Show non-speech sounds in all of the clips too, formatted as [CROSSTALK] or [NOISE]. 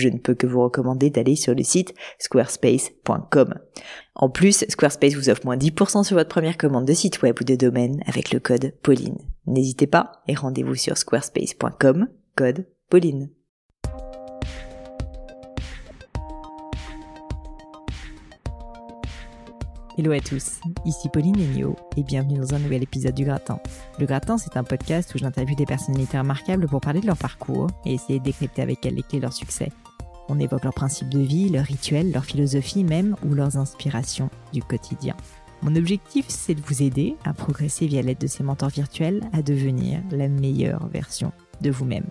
je ne peux que vous recommander d'aller sur le site squarespace.com. En plus, Squarespace vous offre moins 10% sur votre première commande de site web ou de domaine avec le code Pauline. N'hésitez pas et rendez-vous sur squarespace.com, code Pauline. Hello à tous, ici Pauline Enio et bienvenue dans un nouvel épisode du Gratin. Le Gratin, c'est un podcast où j'interviewe des personnalités remarquables pour parler de leur parcours et essayer de décrypter avec elles les clés de leur succès. On évoque leurs principes de vie, leurs rituels, leur philosophie même ou leurs inspirations du quotidien. Mon objectif, c'est de vous aider à progresser via l'aide de ces mentors virtuels à devenir la meilleure version de vous-même.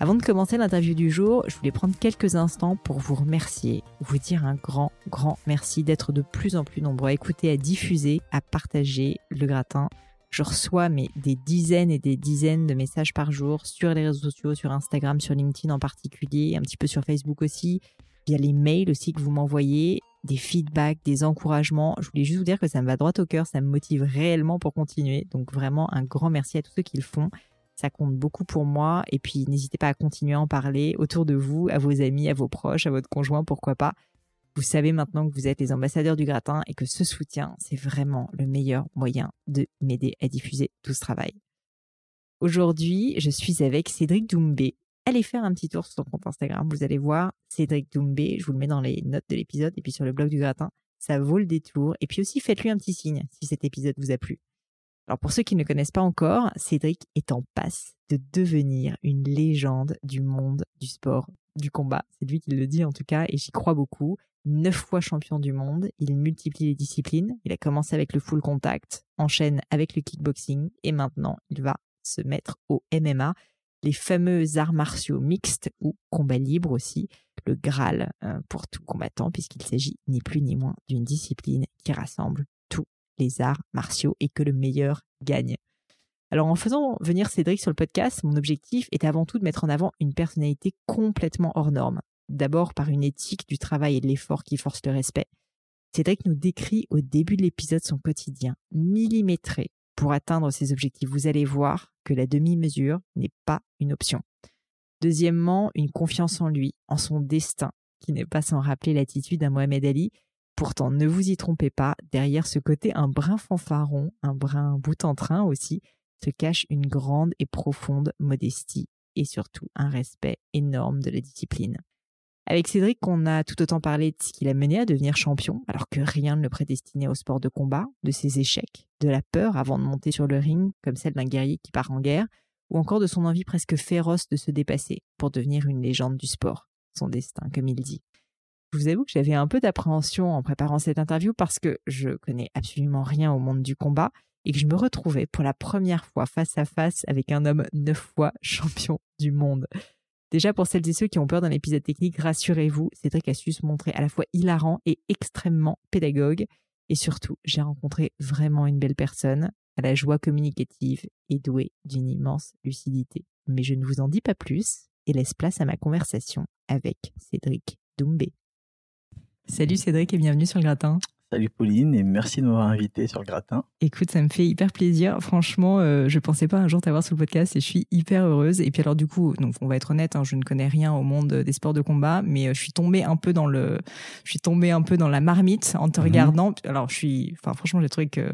Avant de commencer l'interview du jour, je voulais prendre quelques instants pour vous remercier, vous dire un grand, grand merci d'être de plus en plus nombreux à écouter, à diffuser, à partager le gratin. Je reçois mais, des dizaines et des dizaines de messages par jour sur les réseaux sociaux, sur Instagram, sur LinkedIn en particulier, un petit peu sur Facebook aussi, via les mails aussi que vous m'envoyez, des feedbacks, des encouragements. Je voulais juste vous dire que ça me va droit au cœur, ça me motive réellement pour continuer. Donc vraiment un grand merci à tous ceux qui le font. Ça compte beaucoup pour moi. Et puis, n'hésitez pas à continuer à en parler autour de vous, à vos amis, à vos proches, à votre conjoint, pourquoi pas. Vous savez maintenant que vous êtes les ambassadeurs du gratin et que ce soutien, c'est vraiment le meilleur moyen de m'aider à diffuser tout ce travail. Aujourd'hui, je suis avec Cédric Doumbé. Allez faire un petit tour sur son compte Instagram. Vous allez voir Cédric Doumbé. Je vous le mets dans les notes de l'épisode et puis sur le blog du gratin. Ça vaut le détour. Et puis aussi, faites-lui un petit signe si cet épisode vous a plu. Alors pour ceux qui ne connaissent pas encore, Cédric est en passe de devenir une légende du monde du sport, du combat. C'est lui qui le dit en tout cas et j'y crois beaucoup. Neuf fois champion du monde, il multiplie les disciplines. Il a commencé avec le full contact, enchaîne avec le kickboxing et maintenant il va se mettre au MMA, les fameux arts martiaux mixtes ou combat libre aussi, le Graal euh, pour tout combattant puisqu'il s'agit ni plus ni moins d'une discipline qui rassemble les arts martiaux et que le meilleur gagne. Alors en faisant venir Cédric sur le podcast, mon objectif est avant tout de mettre en avant une personnalité complètement hors norme. D'abord par une éthique du travail et de l'effort qui force le respect. Cédric nous décrit au début de l'épisode son quotidien, millimétré, pour atteindre ses objectifs. Vous allez voir que la demi-mesure n'est pas une option. Deuxièmement, une confiance en lui, en son destin, qui n'est pas sans rappeler l'attitude d'un Mohamed Ali, Pourtant, ne vous y trompez pas, derrière ce côté un brin fanfaron, un brin bout en train aussi, se cache une grande et profonde modestie et surtout un respect énorme de la discipline. Avec Cédric, on a tout autant parlé de ce qui l'a mené à devenir champion, alors que rien ne le prédestinait au sport de combat, de ses échecs, de la peur avant de monter sur le ring, comme celle d'un guerrier qui part en guerre, ou encore de son envie presque féroce de se dépasser pour devenir une légende du sport, son destin, comme il dit. Je vous avoue que j'avais un peu d'appréhension en préparant cette interview parce que je connais absolument rien au monde du combat et que je me retrouvais pour la première fois face à face avec un homme neuf fois [LAUGHS] champion du monde. Déjà pour celles et ceux qui ont peur d'un épisode technique, rassurez-vous, Cédric a su se montrer à la fois hilarant et extrêmement pédagogue. Et surtout, j'ai rencontré vraiment une belle personne, à la joie communicative et douée d'une immense lucidité. Mais je ne vous en dis pas plus et laisse place à ma conversation avec Cédric Doumbé. Salut Cédric et bienvenue sur le gratin. Salut Pauline et merci de m'avoir invité sur le gratin. Écoute, ça me fait hyper plaisir. Franchement, euh, je pensais pas un jour t'avoir sur le podcast et je suis hyper heureuse. Et puis alors du coup, donc on va être honnête, hein, je ne connais rien au monde des sports de combat, mais euh, je suis tombée un peu dans le, je suis tombée un peu dans la marmite en te mhm. regardant. Alors je suis, enfin franchement, j'ai trouvé que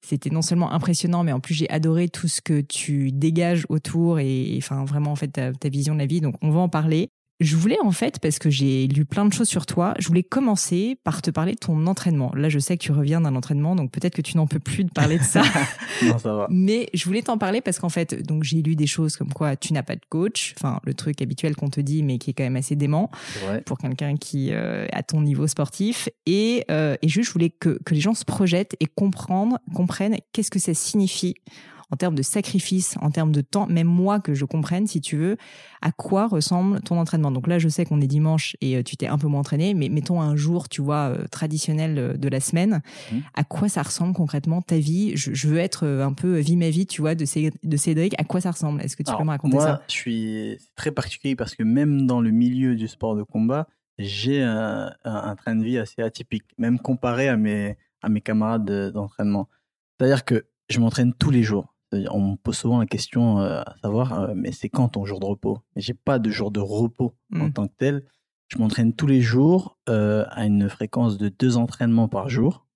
c'était non seulement impressionnant, mais en plus j'ai adoré tout ce que tu dégages autour et, enfin vraiment en fait ta, ta vision de la vie. Donc on va en parler. Je voulais en fait, parce que j'ai lu plein de choses sur toi, je voulais commencer par te parler de ton entraînement. Là, je sais que tu reviens d'un entraînement, donc peut-être que tu n'en peux plus de parler de ça. [LAUGHS] non, ça va. Mais je voulais t'en parler parce qu'en fait, donc j'ai lu des choses comme quoi tu n'as pas de coach, enfin le truc habituel qu'on te dit, mais qui est quand même assez dément pour quelqu'un qui euh, a ton niveau sportif. Et, euh, et juste, je voulais que, que les gens se projettent et comprendre, comprennent qu'est-ce que ça signifie en termes de sacrifice, en termes de temps, même moi que je comprenne, si tu veux, à quoi ressemble ton entraînement. Donc là, je sais qu'on est dimanche et euh, tu t'es un peu moins entraîné, mais mettons un jour, tu vois, euh, traditionnel euh, de la semaine. Mmh. À quoi ça ressemble concrètement ta vie? Je, je veux être un peu vie ma vie, tu vois, de, Cé- de Cédric. À quoi ça ressemble? Est-ce que tu peux me raconter moi, ça? je suis très particulier parce que même dans le milieu du sport de combat, j'ai un, un- train de vie assez atypique, même comparé à mes, à mes camarades de- d'entraînement. C'est-à-dire que je m'entraîne tous les jours. C'est-à-dire, On me pose souvent la question euh, à savoir, euh, mais c'est quand ton jour de repos? J'ai pas de jour de repos en Mm. tant que tel. Je m'entraîne tous les jours euh, à une fréquence de deux entraînements par jour.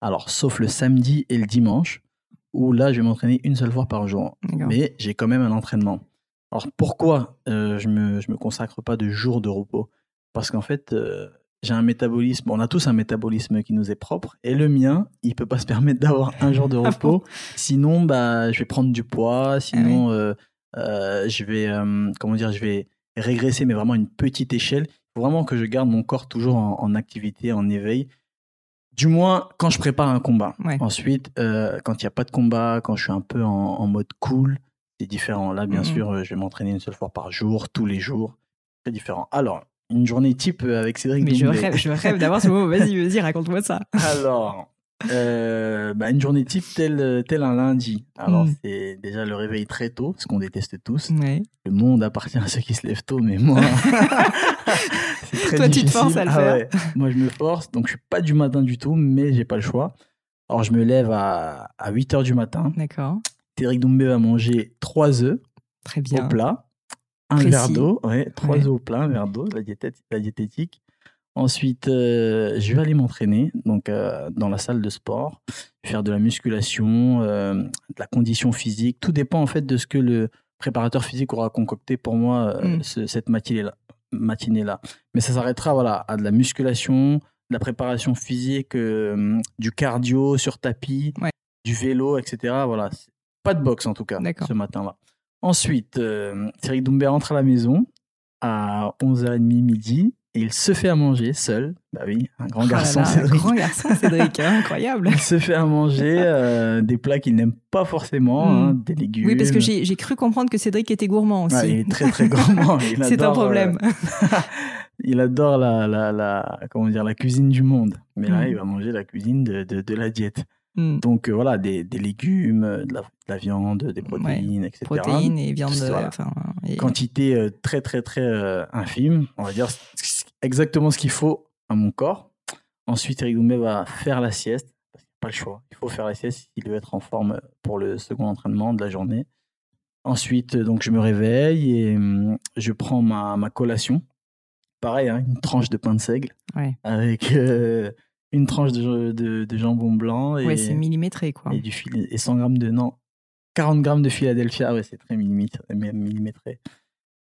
Alors, sauf le samedi et le dimanche, où là, je vais m'entraîner une seule fois par jour mais j'ai quand même un entraînement. Alors pourquoi euh, je me je me consacre pas de jours de repos? Parce qu'en fait euh, j'ai un métabolisme. On a tous un métabolisme qui nous est propre et le mien il peut pas se permettre d'avoir un jour de Ah repos. sinon bah je vais prendre du poids. Sinon euh, euh, je vais euh, comment dire je vais régresser mais vraiment à une petite échelle. Il faut vraiment que je garde mon corps toujours en, en activité, en éveil. Du moins quand je prépare un combat. Ouais. Ensuite, quand il n'y a pas de combat, quand je suis un peu en, en mode cool, c'est différent. Là, bien Mhm. sûr, je vais m'entraîner une seule fois par jour, tous les jours. Très différent. Alors, une journée type euh, avec Cédric Mais je Doumbé. rêve, je rêve d'avoir ce mot. [LAUGHS] Vas-y, vas-y, raconte-moi ça. Alors, euh, bah, une journée type tel, tel un lundi. Alors, Mhm. c'est déjà le réveil très tôt, ce qu'on déteste tous. Ouais. Le monde appartient à ceux qui se lèvent tôt, mais moi, [LAUGHS] [LAUGHS] c'est très Toi, tu te difficile. forces à le Ah faire. ouais. Moi, je me force, donc je suis pas du matin du tout, mais j'ai pas le choix. Alors, je me lève à, à 8 heures du matin. D'accord. Cédric Doumbé va manger 3 œufs Très bien. au plat, un Précis. verre d'eau, ouais, 3 Ouais. œufs au plat, un verre d'eau, la, diététique. Ensuite, euh, je vais aller m'entraîner donc euh, dans la salle de sport, faire de la musculation, euh, de la condition physique. Tout dépend en fait de ce que le préparateur physique aura concocté pour moi Mm. ce- cette matinée-là. Mais ça s'arrêtera voilà, à de la musculation, de la préparation physique, du cardio sur tapis, Ouais. du vélo, etc. Voilà. Pas de boxe en tout cas ce matin-là. Ensuite, euh, Cédric Doumbé rentre à la maison à 11h30 midi et il se fait à manger seul. Bah oui, un grand Oh là garçon, là, Cédric. grand garçon, Cédric, hein, incroyable. [LAUGHS] Il se fait à manger euh, des plats qu'il n'aime pas forcément, Mm. hein, des légumes. Oui, parce que j'ai cru comprendre que Cédric était gourmand aussi. Ouais, il est très très gourmand. [LAUGHS] C'est un adore, problème. euh, [LAUGHS] il adore la, la, la, comment dire, la cuisine du monde. Mais là, Mm. il va manger la cuisine de, de, de la diète. Hmm. Donc euh, voilà, des, des légumes, euh, de la, de la viande, des protéines, etc. Protéines et viande. Voilà. enfin, et- Quantité euh, très très très euh, infime. On va dire exactement ce qu'il faut à mon corps. Ensuite, Eric Doumbé va faire la sieste. Parce qu'il n'y a pas le choix. Il faut faire la sieste s'il veut être en forme pour le second entraînement de la journée. Ensuite, euh, donc je me réveille et hum, je prends ma, ma collation. Pareil, hein, une tranche de pain de seigle Ouais. avec euh, une tranche de, de, de jambon blanc et, Ouais, c'est millimétré, quoi. et du fil et 100 grammes de non 40 grammes de Philadelphia. Ouais c'est très millimétré.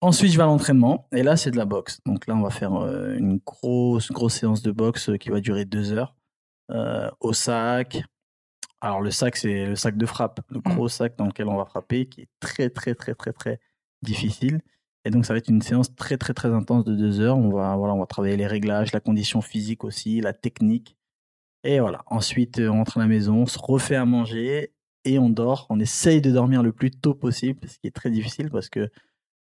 Ensuite je vais à l'entraînement et là c'est de la boxe. Donc là on va faire euh, une grosse grosse séance de boxe euh, qui va durer deux heures euh, au sac. Alors le sac c'est le sac de frappe. Le gros sac dans lequel on va frapper qui est très très très très très difficile et donc ça va être une séance très très très intense de deux heures on va voilà on va travailler les réglages la condition physique aussi la technique et voilà. Ensuite, euh, on rentre à la maison, on se refait à manger et on dort. On essaye de dormir le plus tôt possible, ce qui est très difficile parce que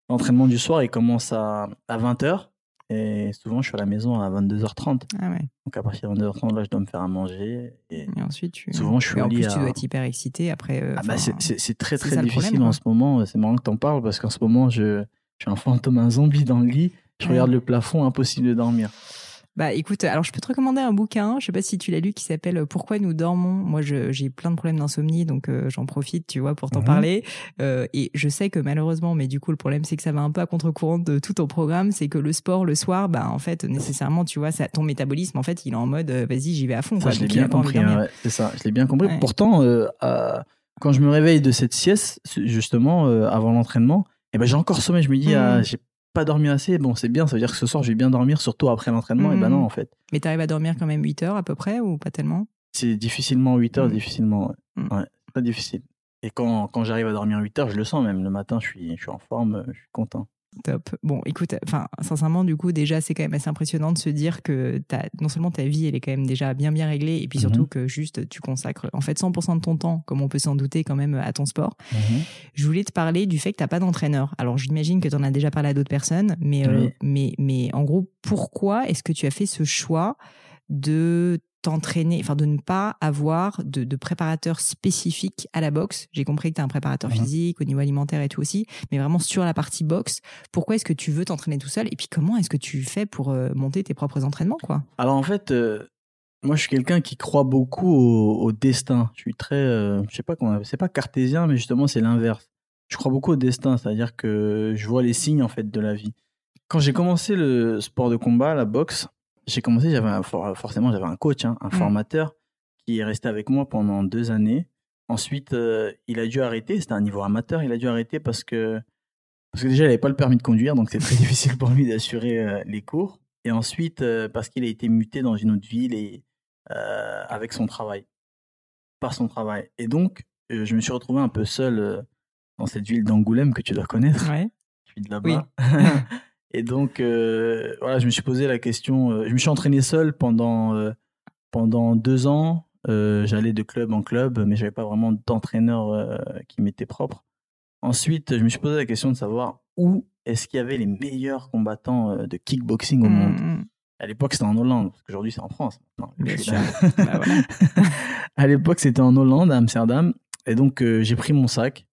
l'entraînement du soir, il commence à, à 20h. Et souvent, je suis à la maison à 22h30. Ah ouais. Donc, à partir de 22h30, là, je dois me faire à manger. Et... Et ensuite, tu. Souvent, je suis Et en plus, à- tu dois être hyper excité après. euh, Ah bah, c'est- très, très difficile problème, en ce moment. C'est marrant que t'en parles parce qu'en ce moment, je, je suis un fantôme, un zombie dans le lit. Je Ouais. regarde le plafond, impossible de dormir. Bah écoute, alors je peux te recommander un bouquin, je sais pas si tu l'as lu, qui s'appelle Pourquoi nous dormons? Moi, j'ai plein de problèmes d'insomnie, donc euh, j'en profite, tu vois, pour t'en parler. Euh, et je sais que malheureusement, mais du coup, le problème, c'est que ça va un peu à contre-courant de tout ton programme, c'est que le sport, le soir, bah en fait, nécessairement, tu vois, ça, ton métabolisme, en fait, il est en mode, euh, vas-y, j'y vais à fond. Ça, quoi. je l'ai bien compris. hein, ouais, c'est ça, je l'ai bien compris. Pourtant, euh, euh, quand je me réveille de cette sieste, justement, euh, avant l'entraînement, eh ben, j'ai encore sommeil. Je me dis, ah, j'ai pas dormi assez. Bon, c'est bien, ça veut dire que ce soir, je vais bien dormir, surtout après l'entraînement. Et ben Mhm. non, en fait. Mais t'arrives à dormir quand même 8 heures à peu près, ou pas tellement? C'est difficilement 8 heures, Mhm. difficilement. Ouais. Ouais, très difficile. Et quand, quand j'arrive à dormir 8 heures, je le sens même. Le matin, je suis, je suis en forme, je suis content. Top. Bon, écoute, enfin, sincèrement, du coup, déjà, c'est quand même assez impressionnant de se dire que as, non seulement ta vie, elle est quand même déjà bien, bien réglée, et puis surtout Mhm. que juste tu consacres en fait 100% de ton temps, comme on peut s'en douter quand même, à ton sport. Je voulais te parler du fait que t'as pas d'entraîneur. Alors, j'imagine que tu en as déjà parlé à d'autres personnes, mais, euh, mais, mais en gros, pourquoi est-ce que tu as fait ce choix de t'entraîner, enfin de ne pas avoir de, de préparateur spécifique à la boxe. J'ai compris que tu as un préparateur Mhm. physique au niveau alimentaire et tout aussi, mais vraiment sur la partie boxe. Pourquoi est-ce que tu veux t'entraîner tout seul? Et puis comment est-ce que tu fais pour euh, monter tes propres entraînements quoi? Alors en fait, euh, moi je suis quelqu'un qui croit beaucoup au, au destin. Je suis très, euh, je sais pas comment, c'est pas cartésien, mais justement c'est l'inverse. Je crois beaucoup au destin, c'est-à-dire que je vois les signes en fait de la vie. Quand j'ai commencé le sport de combat, la boxe, j'ai commencé, j'avais un- for- forcément j'avais un coach, hein, un Mm. formateur qui est resté avec moi pendant deux années. Ensuite, euh, il a dû arrêter. C'était un niveau amateur. Il a dû arrêter parce que parce que déjà il n'avait pas le permis de conduire, donc c'est très [LAUGHS] difficile pour lui d'assurer euh, les cours. Et ensuite euh, parce qu'il a été muté dans une autre ville et euh, avec son travail, par son travail. Et donc euh, je me suis retrouvé un peu seul euh, dans cette ville d'Angoulême que tu dois connaître. Ouais. Je suis de là-bas. [LAUGHS] et donc, euh, voilà, je me suis posé la question. euh, je me suis entraîné seul pendant, euh, pendant deux ans. J'allais de club en club, mais j'avais pas vraiment d'entraîneur qui m'était propre. Ensuite, je me suis posé la question de savoir où est-ce qu'il y avait les meilleurs combattants de kickboxing au monde. Mmh, À l'époque, c'était en Hollande, parce qu'aujourd'hui, c'est en France. maintenant. Bien sûr. [LAUGHS] Bah à l'époque, c'était en Hollande, à Amsterdam. Et donc, j'ai pris mon sac.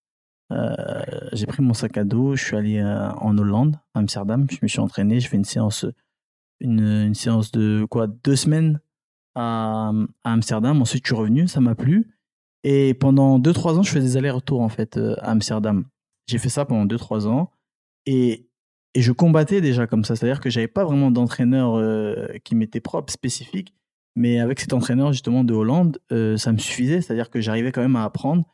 Euh, j'ai pris mon sac à dos. Je suis allé euh, en Hollande, à Amsterdam. Je me suis entraîné. Je fais une séance, une, séance de quoi Deux semaines à, Amsterdam. Ensuite, je suis revenu. Ça m'a plu. Et pendant 2-3 ans, je fais des allers-retours en fait euh, à Amsterdam. J'ai fait ça pendant 2-3 ans. Et, et je combattais déjà comme ça. C'est-à-dire que j'avais pas vraiment d'entraîneur qui m'était propre, spécifique. Mais avec cet entraîneur justement de Hollande, ça me suffisait. C'est-à-dire que j'arrivais quand même à apprendre.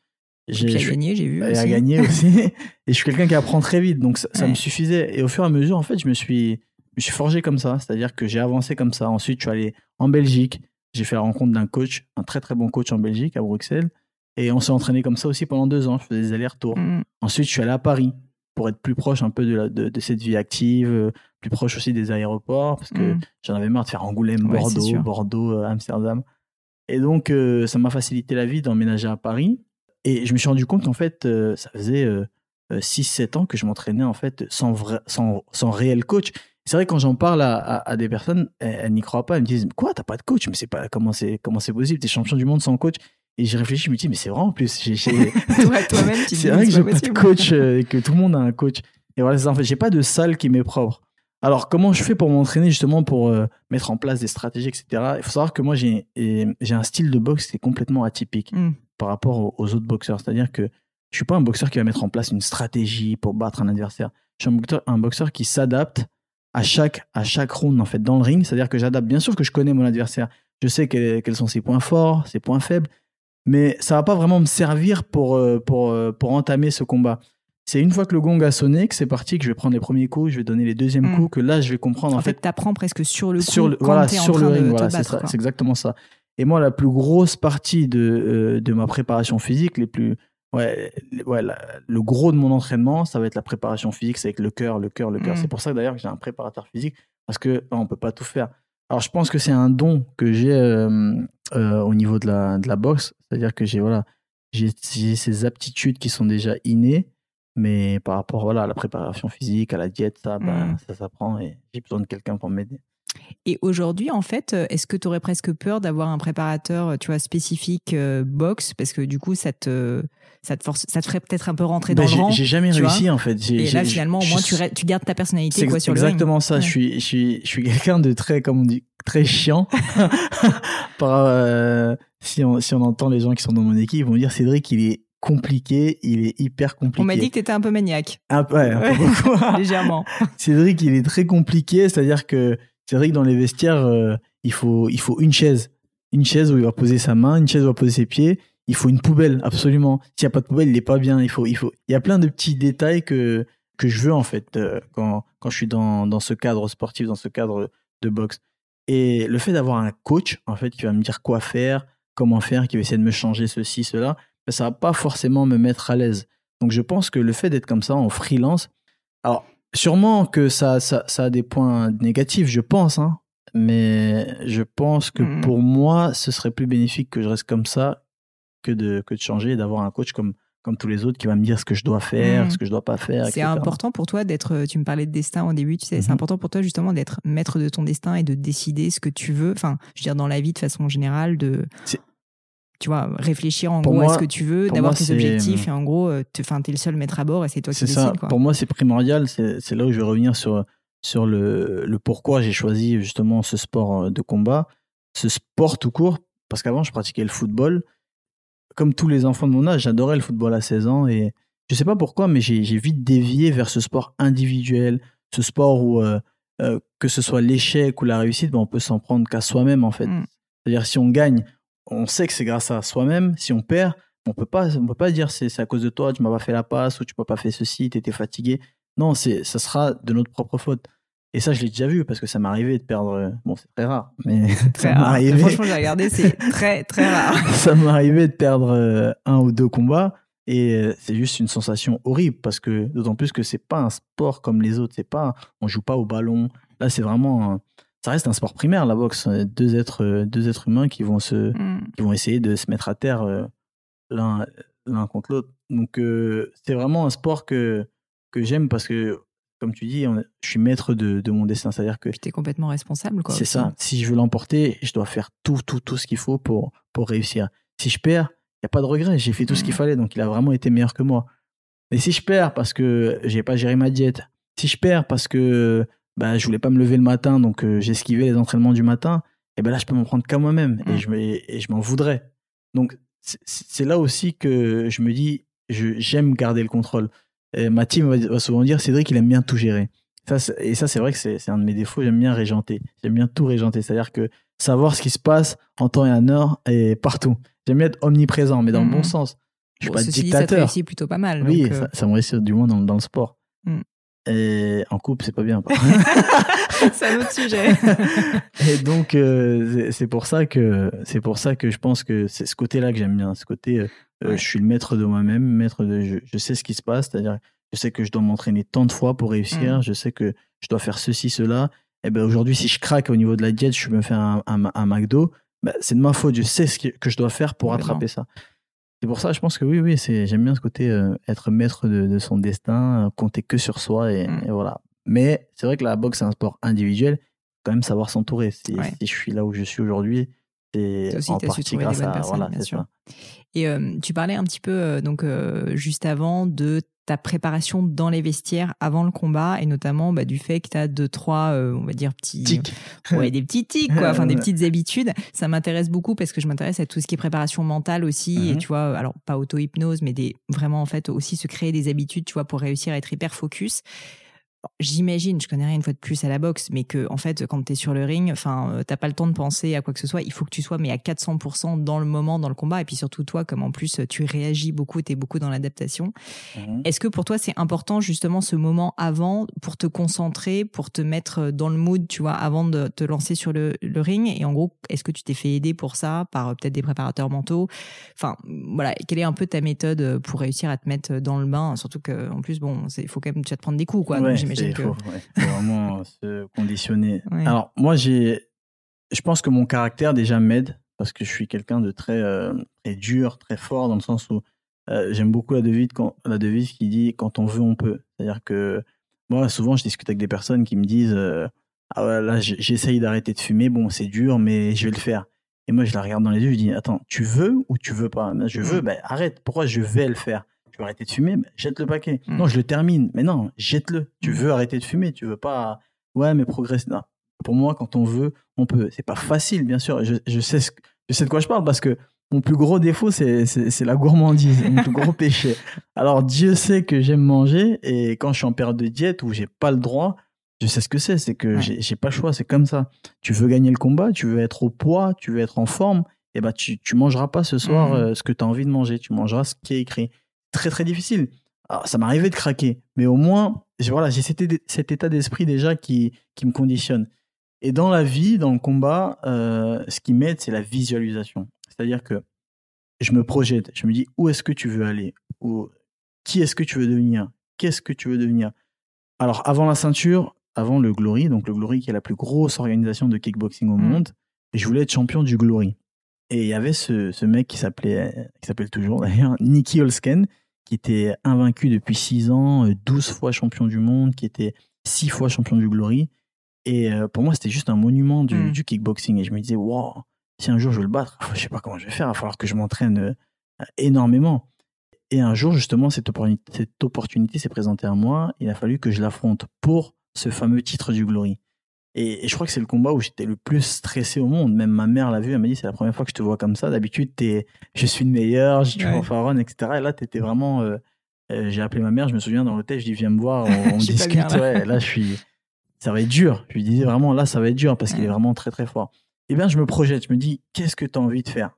J'ai- puis gagner, j'ai vu. et aussi. à gagner [LAUGHS] aussi. et je suis quelqu'un qui apprend très vite, donc ça, ça Ouais. me suffisait. Et au fur et à mesure, en fait, je me suis, je me suis forgé comme ça. C'est-à-dire que j'ai avancé comme ça. Ensuite, je suis allé en Belgique. J'ai fait la rencontre d'un coach, un très très bon coach en Belgique, à Bruxelles. Et on s'est entraîné comme ça aussi pendant deux ans. Je faisais des allers-retours. Mmh. Ensuite, je suis allé à Paris pour être plus proche un peu de, la, de, de cette vie active, euh, plus proche aussi des aéroports, parce que Mmh. j'en avais marre de faire Angoulême, Ouais. Bordeaux, euh, Amsterdam. Et donc, euh, ça m'a facilité la vie d'emménager à Paris. Et je me suis rendu compte qu'en fait, euh, ça faisait 6-7 ans que je m'entraînais en fait sans, vrai, sans, sans réel coach. C'est vrai, quand j'en parle à, à, à des personnes, elles, elles n'y croient pas. Elles me disent Quoi, t'as pas de coach? Mais c'est pas comment c'est comment c'est possible? T'es champion du monde sans coach? Et j'y réfléchis, je me dis Mais c'est vrai en plus. j'ai- j'ai- [LAUGHS] toi-même, tu c'est vrai que j'ai pas de coach euh, et que tout le monde a un coach. Et voilà, c'est. En fait, j'ai pas de salle qui m'est propre. Alors, comment je fais pour m'entraîner justement pour euh, mettre en place des stratégies, etc. Il faut savoir que moi, j'ai un style de boxe qui est complètement atypique Mm. par rapport aux, aux autres boxeurs. C'est-à-dire que je suis pas un boxeur qui va mettre en place une stratégie pour battre un adversaire. Je suis un boxeur, un boxeur qui s'adapte à chaque, à chaque round en fait dans le ring. C'est-à-dire que j'adapte. Bien sûr que je connais mon adversaire. Je sais quels, quels sont ses points forts, ses points faibles. Mais ça va pas vraiment me servir pour, euh, pour, euh, pour entamer ce combat. C'est une fois que le gong a sonné que c'est parti, que je vais prendre les premiers coups, je vais donner les deuxièmes Mm. coups, que là je vais comprendre En, en, fait, fait, t'apprends presque sur le coup sur le, quand voilà, en sur train le ring, voilà, c'est exactement ça. Et moi, la plus grosse partie de, euh, de ma préparation physique, les plus, ouais, ouais, la- le gros de mon entraînement, ça va être la préparation physique, c'est avec le cœur, le cœur, le cœur. Mm. C'est pour ça d'ailleurs que j'ai un préparateur physique, parce que bah, on peut pas tout faire. Alors, je pense que c'est un don que j'ai euh, euh, au niveau de la, de la boxe, c'est-à-dire que j'ai voilà, j'ai ces aptitudes qui sont déjà innées, mais par rapport voilà, à la préparation physique, à la diète, ça, ben, Mm. ça s'apprend et j'ai besoin de quelqu'un pour m'aider. Et aujourd'hui, en fait, euh, est-ce que tu aurais presque peur d'avoir un préparateur, euh, tu vois, spécifique euh, boxe? Parce que du coup, ça te, ça te force, ça te ferait peut-être un peu rentrer Ben, dans le rang. J'ai jamais réussi en fait. Et là, finalement, au moins, tu, gardes ta personnalité quoi, sur le ring. exactement ça. Ouais. Je suis, je suis, je suis quelqu'un de très, comme on dit, très chiant. [LAUGHS] [LAUGHS] Par, euh, si on, si on entend les gens qui sont dans mon équipe, ils vont me dire Cédric, il est compliqué, il est hyper compliqué. On m'a dit que tu étais un peu maniaque, un, peu- ouais, un peu beaucoup. [LAUGHS] légèrement. [LAUGHS] Cédric, il est très compliqué, c'est-à-dire que Cédric, dans les vestiaires, euh, il, faut, il faut une chaise. Une chaise où il va poser sa main, une chaise où il va poser ses pieds. Il faut une poubelle, absolument. S'il n'y a pas de poubelle, il n'est pas bien. Il, faut, il, faut... il y a plein de petits détails que, que je veux, en fait, euh, quand, quand je suis dans, dans ce cadre sportif, dans ce cadre de boxe. Et le fait d'avoir un coach, en fait, qui va me dire quoi faire, comment faire, qui va essayer de me changer ceci, cela, ben, ça va pas forcément me mettre à l'aise. Donc, je pense que le fait d'être comme ça en freelance, alors, sûrement que ça, ça, ça a des points négatifs, je pense, hein. Mais je pense que Mhm. pour moi, ce serait plus bénéfique que je reste comme ça que de, que de changer et d'avoir un coach comme, comme tous les autres qui va me dire ce que je dois faire, Mhm. ce que je dois pas faire. C'est important pour toi d'être, tu me parlais de destin au début, tu sais, c'est Mhm. important pour toi justement d'être maître de ton destin et de décider ce que tu veux. Enfin, je veux dire, dans la vie de façon générale, de, tu vois, réfléchir en Pour gros à ce que tu veux, d'avoir tes objectifs et en gros, euh, enfin, t'es le seul maître à bord et c'est toi qui décides. Pour moi, c'est primordial. C'est là où je vais revenir sur, sur le, le pourquoi j'ai choisi justement ce sport euh, de combat, ce sport tout court. Parce qu'avant, je pratiquais le football. Comme tous les enfants de mon âge, j'adorais le football à 16 ans. Et je sais pas pourquoi, mais j'ai j'ai vite dévié vers ce sport individuel, ce sport où, euh, euh, que ce soit l'échec ou la réussite, ben, on peut s'en prendre qu'à soi-même, en fait. Mm. C'est-à-dire, si on gagne, on sait que c'est grâce à soi-même. Si on perd, on peut pas, on peut pas dire c'est c'est à cause de toi, tu m'as pas fait la passe ou tu m'as pas fait ceci, tu étais fatigué. Non, c'est, ça sera de notre propre faute. Et ça, je l'ai déjà vu parce que ça m'est arrivé de perdre. Bon, c'est très rare, mais [LAUGHS] Très ça m'est rare. arrivé. Franchement, j'ai regardé, c'est très très rare. [LAUGHS] ça m'est arrivé de perdre euh, un ou deux combats et euh, c'est juste une sensation horrible parce que d'autant plus que c'est pas un sport comme les autres. C'est pas, on joue pas au ballon. Là, c'est vraiment, un- ça reste un sport primaire la boxe. Deux êtres, euh, deux êtres humains qui vont se, Mm. qui vont essayer de se mettre à terre euh, l'un l'un contre l'autre. Donc euh, c'est vraiment un sport que que j'aime parce que comme tu dis, on- je suis maître de, de mon destin, c'est-à-dire que Puis t'es complètement responsable, quoi. c'est ça. Si je veux l'emporter, je dois faire tout tout tout ce qu'il faut pour pour réussir. Si je perds, il y a pas de regret, j'ai fait tout ce qu'il Mhm. fallait donc il a vraiment été meilleur que moi. Mais si je perds parce que j'ai pas géré ma diète, si je perds parce que bah, je voulais pas me lever le matin donc euh, j'ai esquivé les entraînements du matin, et ben là je peux m'en prendre qu'à moi-même et Mhm. je me- et je m'en voudrais. Donc c'est- là aussi que je me dis j'aime garder le contrôle. Et ma team va, va souvent dire Cédric il aime bien tout gérer. Ça, et ça c'est vrai que c'est un de mes défauts, j'aime bien régenter. J'aime bien tout régenter, c'est-à-dire que savoir ce qui se passe en temps et en heure et partout. J'aime bien être omniprésent mais dans le bon sens. Je suis Bon, pas dit, ça te dictateur. réussit plutôt pas mal. Oui, donc, euh, ça, ça me réussit du moins dans, dans le sport. Mm. Et en couple, c'est pas bien. [LAUGHS] [LAUGHS] c'est un autre sujet. [LAUGHS] Et donc, euh, c'est- pour ça que c'est pour ça que je pense que c'est ce côté-là que j'aime bien. Ce côté, euh, euh, Ouais. je suis le maître de moi-même, maître de, je, je sais ce qui se passe. C'est-à-dire, je sais que je dois m'entraîner tant de fois pour réussir. Mm. Je sais que je dois faire ceci, cela. Et ben aujourd'hui, si je craque au niveau de la diète, je me fais un, un, un McDo. ben, c'est de ma faute. Je sais ce que, je dois faire pour Complètement. attraper ça. C'est pour ça, je pense que oui, oui, c'est j'aime bien ce côté euh, être maître de, de son destin, euh, compter que sur soi et, Mm. et voilà. Mais c'est vrai que la boxe c'est un sport individuel. Quand même savoir s'entourer. Si, Ouais. si je suis là où je suis aujourd'hui, c'est en partie grâce à voilà, c'est ça. Et euh, tu parlais un petit peu, donc juste avant, de ta préparation dans les vestiaires avant le combat et notamment bah, du fait que tu as deux, trois, euh, on va dire, petits. Tic. Ouais, des petits tics, quoi, enfin des [LAUGHS] petites habitudes. Ça m'intéresse beaucoup parce que je m'intéresse à tout ce qui est préparation mentale aussi. Et Mhm. tu vois, alors pas auto-hypnose, mais des, vraiment en fait aussi se créer des habitudes, tu vois, pour réussir à être hyper focus. J'imagine, je connais rien une fois de plus à la boxe, mais que en fait, quand tu es sur le ring, enfin, euh, t'as pas le temps de penser à quoi que ce soit. Il faut que tu sois mais à 400% dans le moment, dans le combat, et puis surtout toi, comme en plus tu réagis beaucoup, t'es beaucoup dans l'adaptation. Mhm. Est-ce que pour toi c'est important justement ce moment avant pour te concentrer, pour te mettre dans le mood, tu vois, avant de te lancer sur le, le ring? Et en gros, est-ce que tu t'es fait aider pour ça par euh, peut-être des préparateurs mentaux? Enfin, voilà, quelle est un peu ta méthode euh, pour réussir à te mettre dans le bain? Surtout que en plus, bon, il faut quand même tu vas te prendre des coups, quoi. Ouais, donc j'imagine que. faut, ouais, faut vraiment [LAUGHS] se conditionner. Ouais. Alors moi j'ai, je pense que mon caractère déjà m'aide parce que je suis quelqu'un de très, euh, très dur, très fort dans le sens où euh, j'aime beaucoup la devise, quand, la devise qui dit quand on veut on peut. C'est-à-dire que moi souvent je discute avec des personnes qui me disent euh, ah ouais, là j'essaye d'arrêter de fumer, bon c'est dur mais je vais le faire. Et moi je la regarde dans les yeux, je dis attends tu veux ou tu veux pas Je veux, ben arrête. Pourquoi je vais le faire? Tu veux arrêter de fumer Ben, Jette le paquet. Mm. Non je le termine, mais non jette-le. Tu Mm. veux arrêter de fumer, tu veux pas ouais mais progresser. Non. Pour moi quand on veut on peut. C'est pas facile bien sûr. Je, je sais ce je sais de quoi je parle parce que mon plus gros défaut, c'est, la gourmandise, mon plus gros [LAUGHS] péché. Alors, Dieu sait que j'aime manger et quand je suis en période de diète où j'ai pas le droit, je sais ce que c'est. C'est que Ouais. j'ai, pas le choix, c'est comme ça. Tu veux gagner le combat, tu veux être au poids, tu veux être en forme, et ben tu, tu mangeras pas ce soir Mhm. euh, ce que tu as envie de manger. Tu mangeras ce qui est écrit. Très, très difficile. Alors, ça m'arrivait de craquer, mais au moins, j'ai, voilà, j'ai cet, état d'esprit déjà qui, qui me conditionne. Et dans la vie, dans le combat, euh, ce qui m'aide, c'est la visualisation. C'est-à-dire que je me projette, je me dis où est-ce que tu veux aller, ou qui est-ce que tu veux devenir, qu'est-ce que tu veux devenir? Alors, avant la ceinture, avant le Glory, donc le Glory qui est la plus grosse organisation de kickboxing au Mhm. monde, je voulais être champion du Glory. Et il y avait ce, ce mec qui s'appelait, qui s'appelle toujours [LAUGHS] d'ailleurs, Nicky Holsken, qui était invaincu depuis 6 ans, euh, 12 fois champion du monde, qui était 6 fois champion du Glory. Et euh, pour moi, c'était juste un monument du, Mm. du kickboxing. Et je me disais, wow, si un jour je veux le battre, [LAUGHS] je sais pas comment je vais faire, il va falloir que je m'entraîne euh, énormément. Et un jour, justement, cette opportunité, cette opportunité s'est présentée à moi. Il a fallu que je l'affronte pour ce fameux titre du Glory. Et, et je crois que c'est le combat où j'étais le plus stressé au monde. Même ma mère l'a vu, elle m'a dit c'est la première fois que je te vois comme ça. D'habitude, t'es, je suis le meilleur, je suis Ouais. fanfaronne, etc. Et là, t'étais vraiment. euh, euh, j'ai appelé ma mère, je me souviens dans l'hôtel, je dis viens me voir, on, [LAUGHS] discute. bien, là. ouais. Là, je suis. Ça va être dur. Je lui disais vraiment là, ça va être dur parce qu'il est vraiment très très fort. Et bien, je me projette, je me dis qu'est-ce que tu as envie de faire?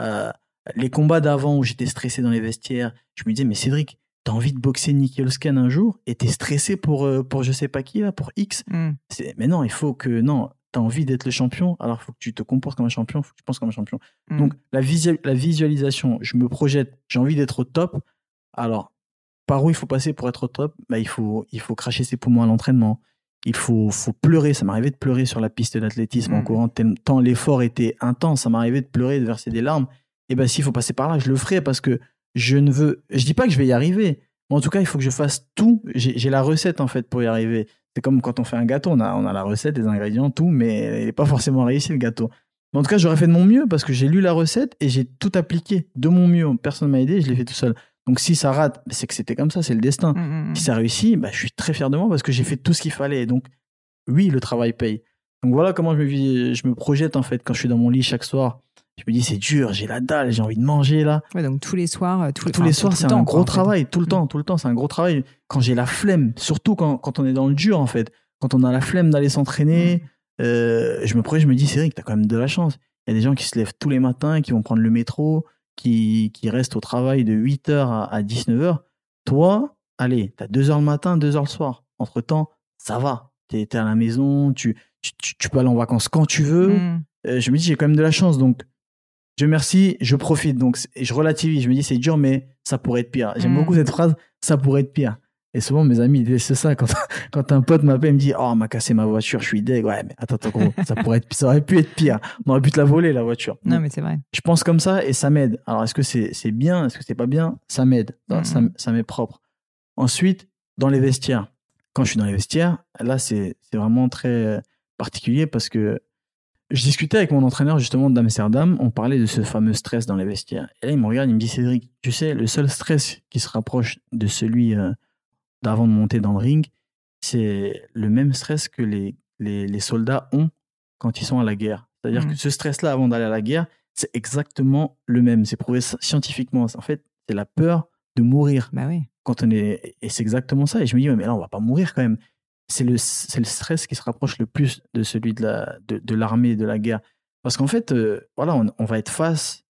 Euh, Les combats d'avant où j'étais stressé dans les vestiaires, je me disais mais Cédric, t'as envie de boxer Nicky Holsken un jour et t'es stressé pour, euh, pour je sais pas qui là, pour X Mm. c'est- mais non, il faut que non, tu as envie d'être le champion, alors il faut que tu te comportes comme un champion, il faut que tu penses comme un champion. Mm. Donc la, la visualisation, je me projette, j'ai envie d'être au top. Alors par où il faut passer pour être au top? Bah, il faut il faut cracher ses poumons à l'entraînement. Il faut faut pleurer, ça m'arrivait de pleurer sur la piste d'athlétisme en Mm. courant tant l'effort était intense, ça m'arrivait de pleurer, de verser des larmes. Et ben s'il faut passer par là, je le ferai parce que je ne veux je dis pas que je vais y arriver, mais en tout cas, il faut que je fasse tout, j'ai la recette en fait pour y arriver. C'est comme quand on fait un gâteau, on a, on a la recette, les ingrédients, tout, mais il n'est pas forcément réussi le gâteau. Mais en tout cas, j'aurais fait de mon mieux parce que j'ai lu la recette et j'ai tout appliqué de mon mieux. Personne m'a aidé, je l'ai fait tout seul. Donc si ça rate, c'est que c'était comme ça, c'est le destin. Mm, mm, Si ça réussit, bah, je suis très fier de moi parce que j'ai fait tout ce qu'il fallait. Donc oui, le travail paye. Donc voilà comment je me, vis- je me projette en fait quand je suis dans mon lit chaque soir. Je me dis c'est dur, j'ai la dalle, j'ai envie de manger là. Ouais, donc tous les soirs, euh, tous, Tous enfin, les soirs, c'est temps, un quoi, gros en fait. travail, tout le temps, tout le temps, c'est un gros travail. Quand j'ai la flemme, surtout quand, quand on est dans le dur, en fait, quand on a la flemme d'aller s'entraîner, euh, je me projette, je me dis, Cédric, t'as quand même de la chance. Il y a des gens qui se lèvent tous les matins, qui vont prendre le métro, qui, qui restent au travail de 8h à, à 19h. Toi, allez, t'as 2h le matin, 2h le soir. Entre-temps, ça va. T'es es à la maison, tu, tu, tu- tu peux aller en vacances quand tu veux. Mm. Euh, je me dis j'ai quand même de la chance donc je merci je profite. Donc et je relativise je me dis c'est dur mais ça pourrait être pire. J'aime Mm. beaucoup cette phrase ça pourrait être pire. Et souvent mes amis ils c'est ça. Quand [LAUGHS] quand un pote m'appelle il me dit oh on m'a cassé ma voiture je suis deg. Ouais mais attends attends gros ça pourrait être ça aurait pu être pire. On aurait pu te la voler la voiture. Non, mais c'est vrai. je pense comme ça et ça m'aide. Alors est-ce que c'est c'est bien est-ce que c'est pas bien? Ça m'aide. Mm. ça, ça m'est propre. Ensuite dans les vestiaires. Quand je suis dans les vestiaires là c'est vraiment très particulier parce que je discutais avec mon entraîneur justement d'Amsterdam, on parlait de ce fameux stress dans les vestiaires. Et là, il me regarde, il me dit Cédric, tu sais, le seul stress qui se rapproche de celui euh, d'avant de monter dans le ring, c'est le même stress que les, les, les soldats ont quand ils sont à la guerre. C'est-à-dire Mhm. que ce stress-là, avant d'aller à la guerre, c'est exactement le même. C'est prouvé scientifiquement. En fait, c'est la peur de mourir Bah oui. quand on est et c'est exactement ça et je me dis ouais, mais là on va pas mourir quand même c'est le c'est le stress qui se rapproche le plus de celui de la de, de l'armée de la guerre parce qu'en fait euh, voilà on, on va être face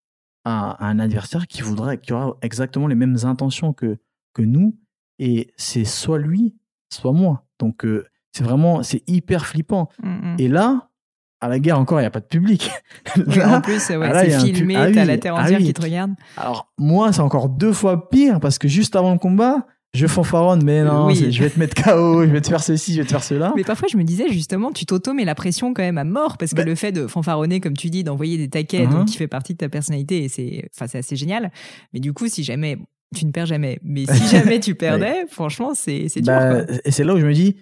à, à un adversaire qui voudra qui aura exactement les mêmes intentions que que nous et c'est soit lui soit moi donc euh, c'est vraiment c'est hyper flippant Mm, mm. et là à la guerre encore il y a pas de public [LAUGHS] Là, en plus, ouais, ah là, c'est pu- filmé, ah t'as oui, la terre ah entière oui. qui te regarde. Alors, moi, c'est encore deux fois pire parce que juste avant le combat, je fanfaronne, mais non, Oui. je vais te mettre KO, je vais te faire ceci, je vais te faire cela. Mais parfois, je me disais justement, tu t'auto-mets la pression quand même à mort parce que Bah- le fait de fanfaronner, comme tu dis, d'envoyer des taquets, Mhm. donc qui fait partie de ta personnalité et c'est, enfin, c'est assez génial. Mais du coup, si jamais, tu ne perds jamais. Mais si [LAUGHS] jamais tu perdais, franchement, c'est, c'est dur. Bah, quoi. et c'est là où je me dis,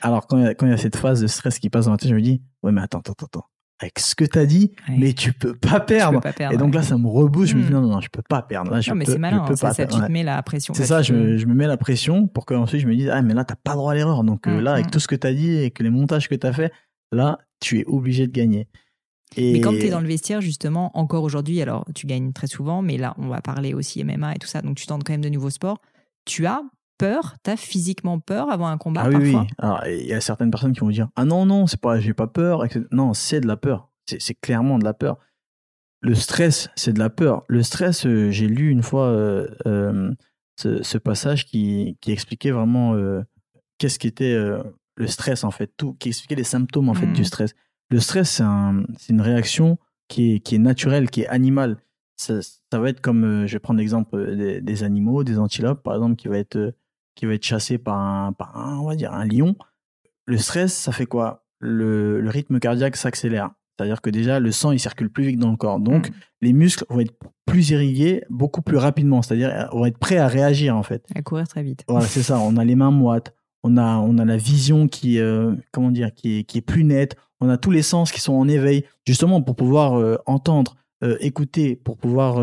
alors quand il y, y a cette phase de stress qui passe dans la tête, je me dis, ouais, mais attends, attends, attends. Avec ce que t'as dit, Ouais. mais tu peux pas Tu perdre. peux pas perdre. Et donc ouais. là, ça me rebousse. Je me dis, Mm. non, non, non, je peux pas perdre. Là, je non, mais c'est malin. peux hein, ça, pas ça, tu te mets la pression. C'est ça, je me, je me mets la pression pour qu'ensuite je me dise, ah, mais là, t'as pas droit à l'erreur. Donc euh, Mm, là, avec mm. tout ce que t'as dit et que les montages que t'as fait, là, tu es obligé de gagner. Et Mais quand tu es dans le vestiaire, justement, encore aujourd'hui, alors tu gagnes très souvent, mais là, on va parler aussi MMA et tout ça, donc tu tentes quand même de nouveaux sports. Tu as peur, tu as physiquement peur avant un combat Ah oui, parfois oui. Alors, il y a certaines personnes qui vont dire Ah non, non, c'est pas, j'ai pas peur. etc. Non, c'est de la peur. C'est clairement de la peur. Le stress, c'est de la peur. Le stress, euh, j'ai lu une fois euh, euh, ce, ce passage qui, qui expliquait vraiment qu'est-ce qu'était le stress, en fait, tout, qui expliquait les symptômes, en fait, du stress. Le stress, c'est un, c'est une réaction qui est, qui est naturelle, qui est animale. Ça, ça va être comme, je vais prendre l'exemple des, des animaux, des antilopes, par exemple, qui va être qui va être chassé par un, par un, on va dire, un lion. Le stress, ça fait quoi? Le, le rythme cardiaque s'accélère. C'est-à-dire que déjà, le sang, il circule plus vite dans le corps. Donc, Mm. les muscles vont être plus irrigués beaucoup plus rapidement. C'est-à-dire, euh, vont être prêts à réagir, en fait. À courir très vite. Voilà, c'est ça. On a les mains moites. On a, on a la vision qui, euh, comment dire, qui est, qui est plus nette. On a tous les sens qui sont en éveil, justement pour pouvoir euh, entendre, euh, écouter, pour pouvoir,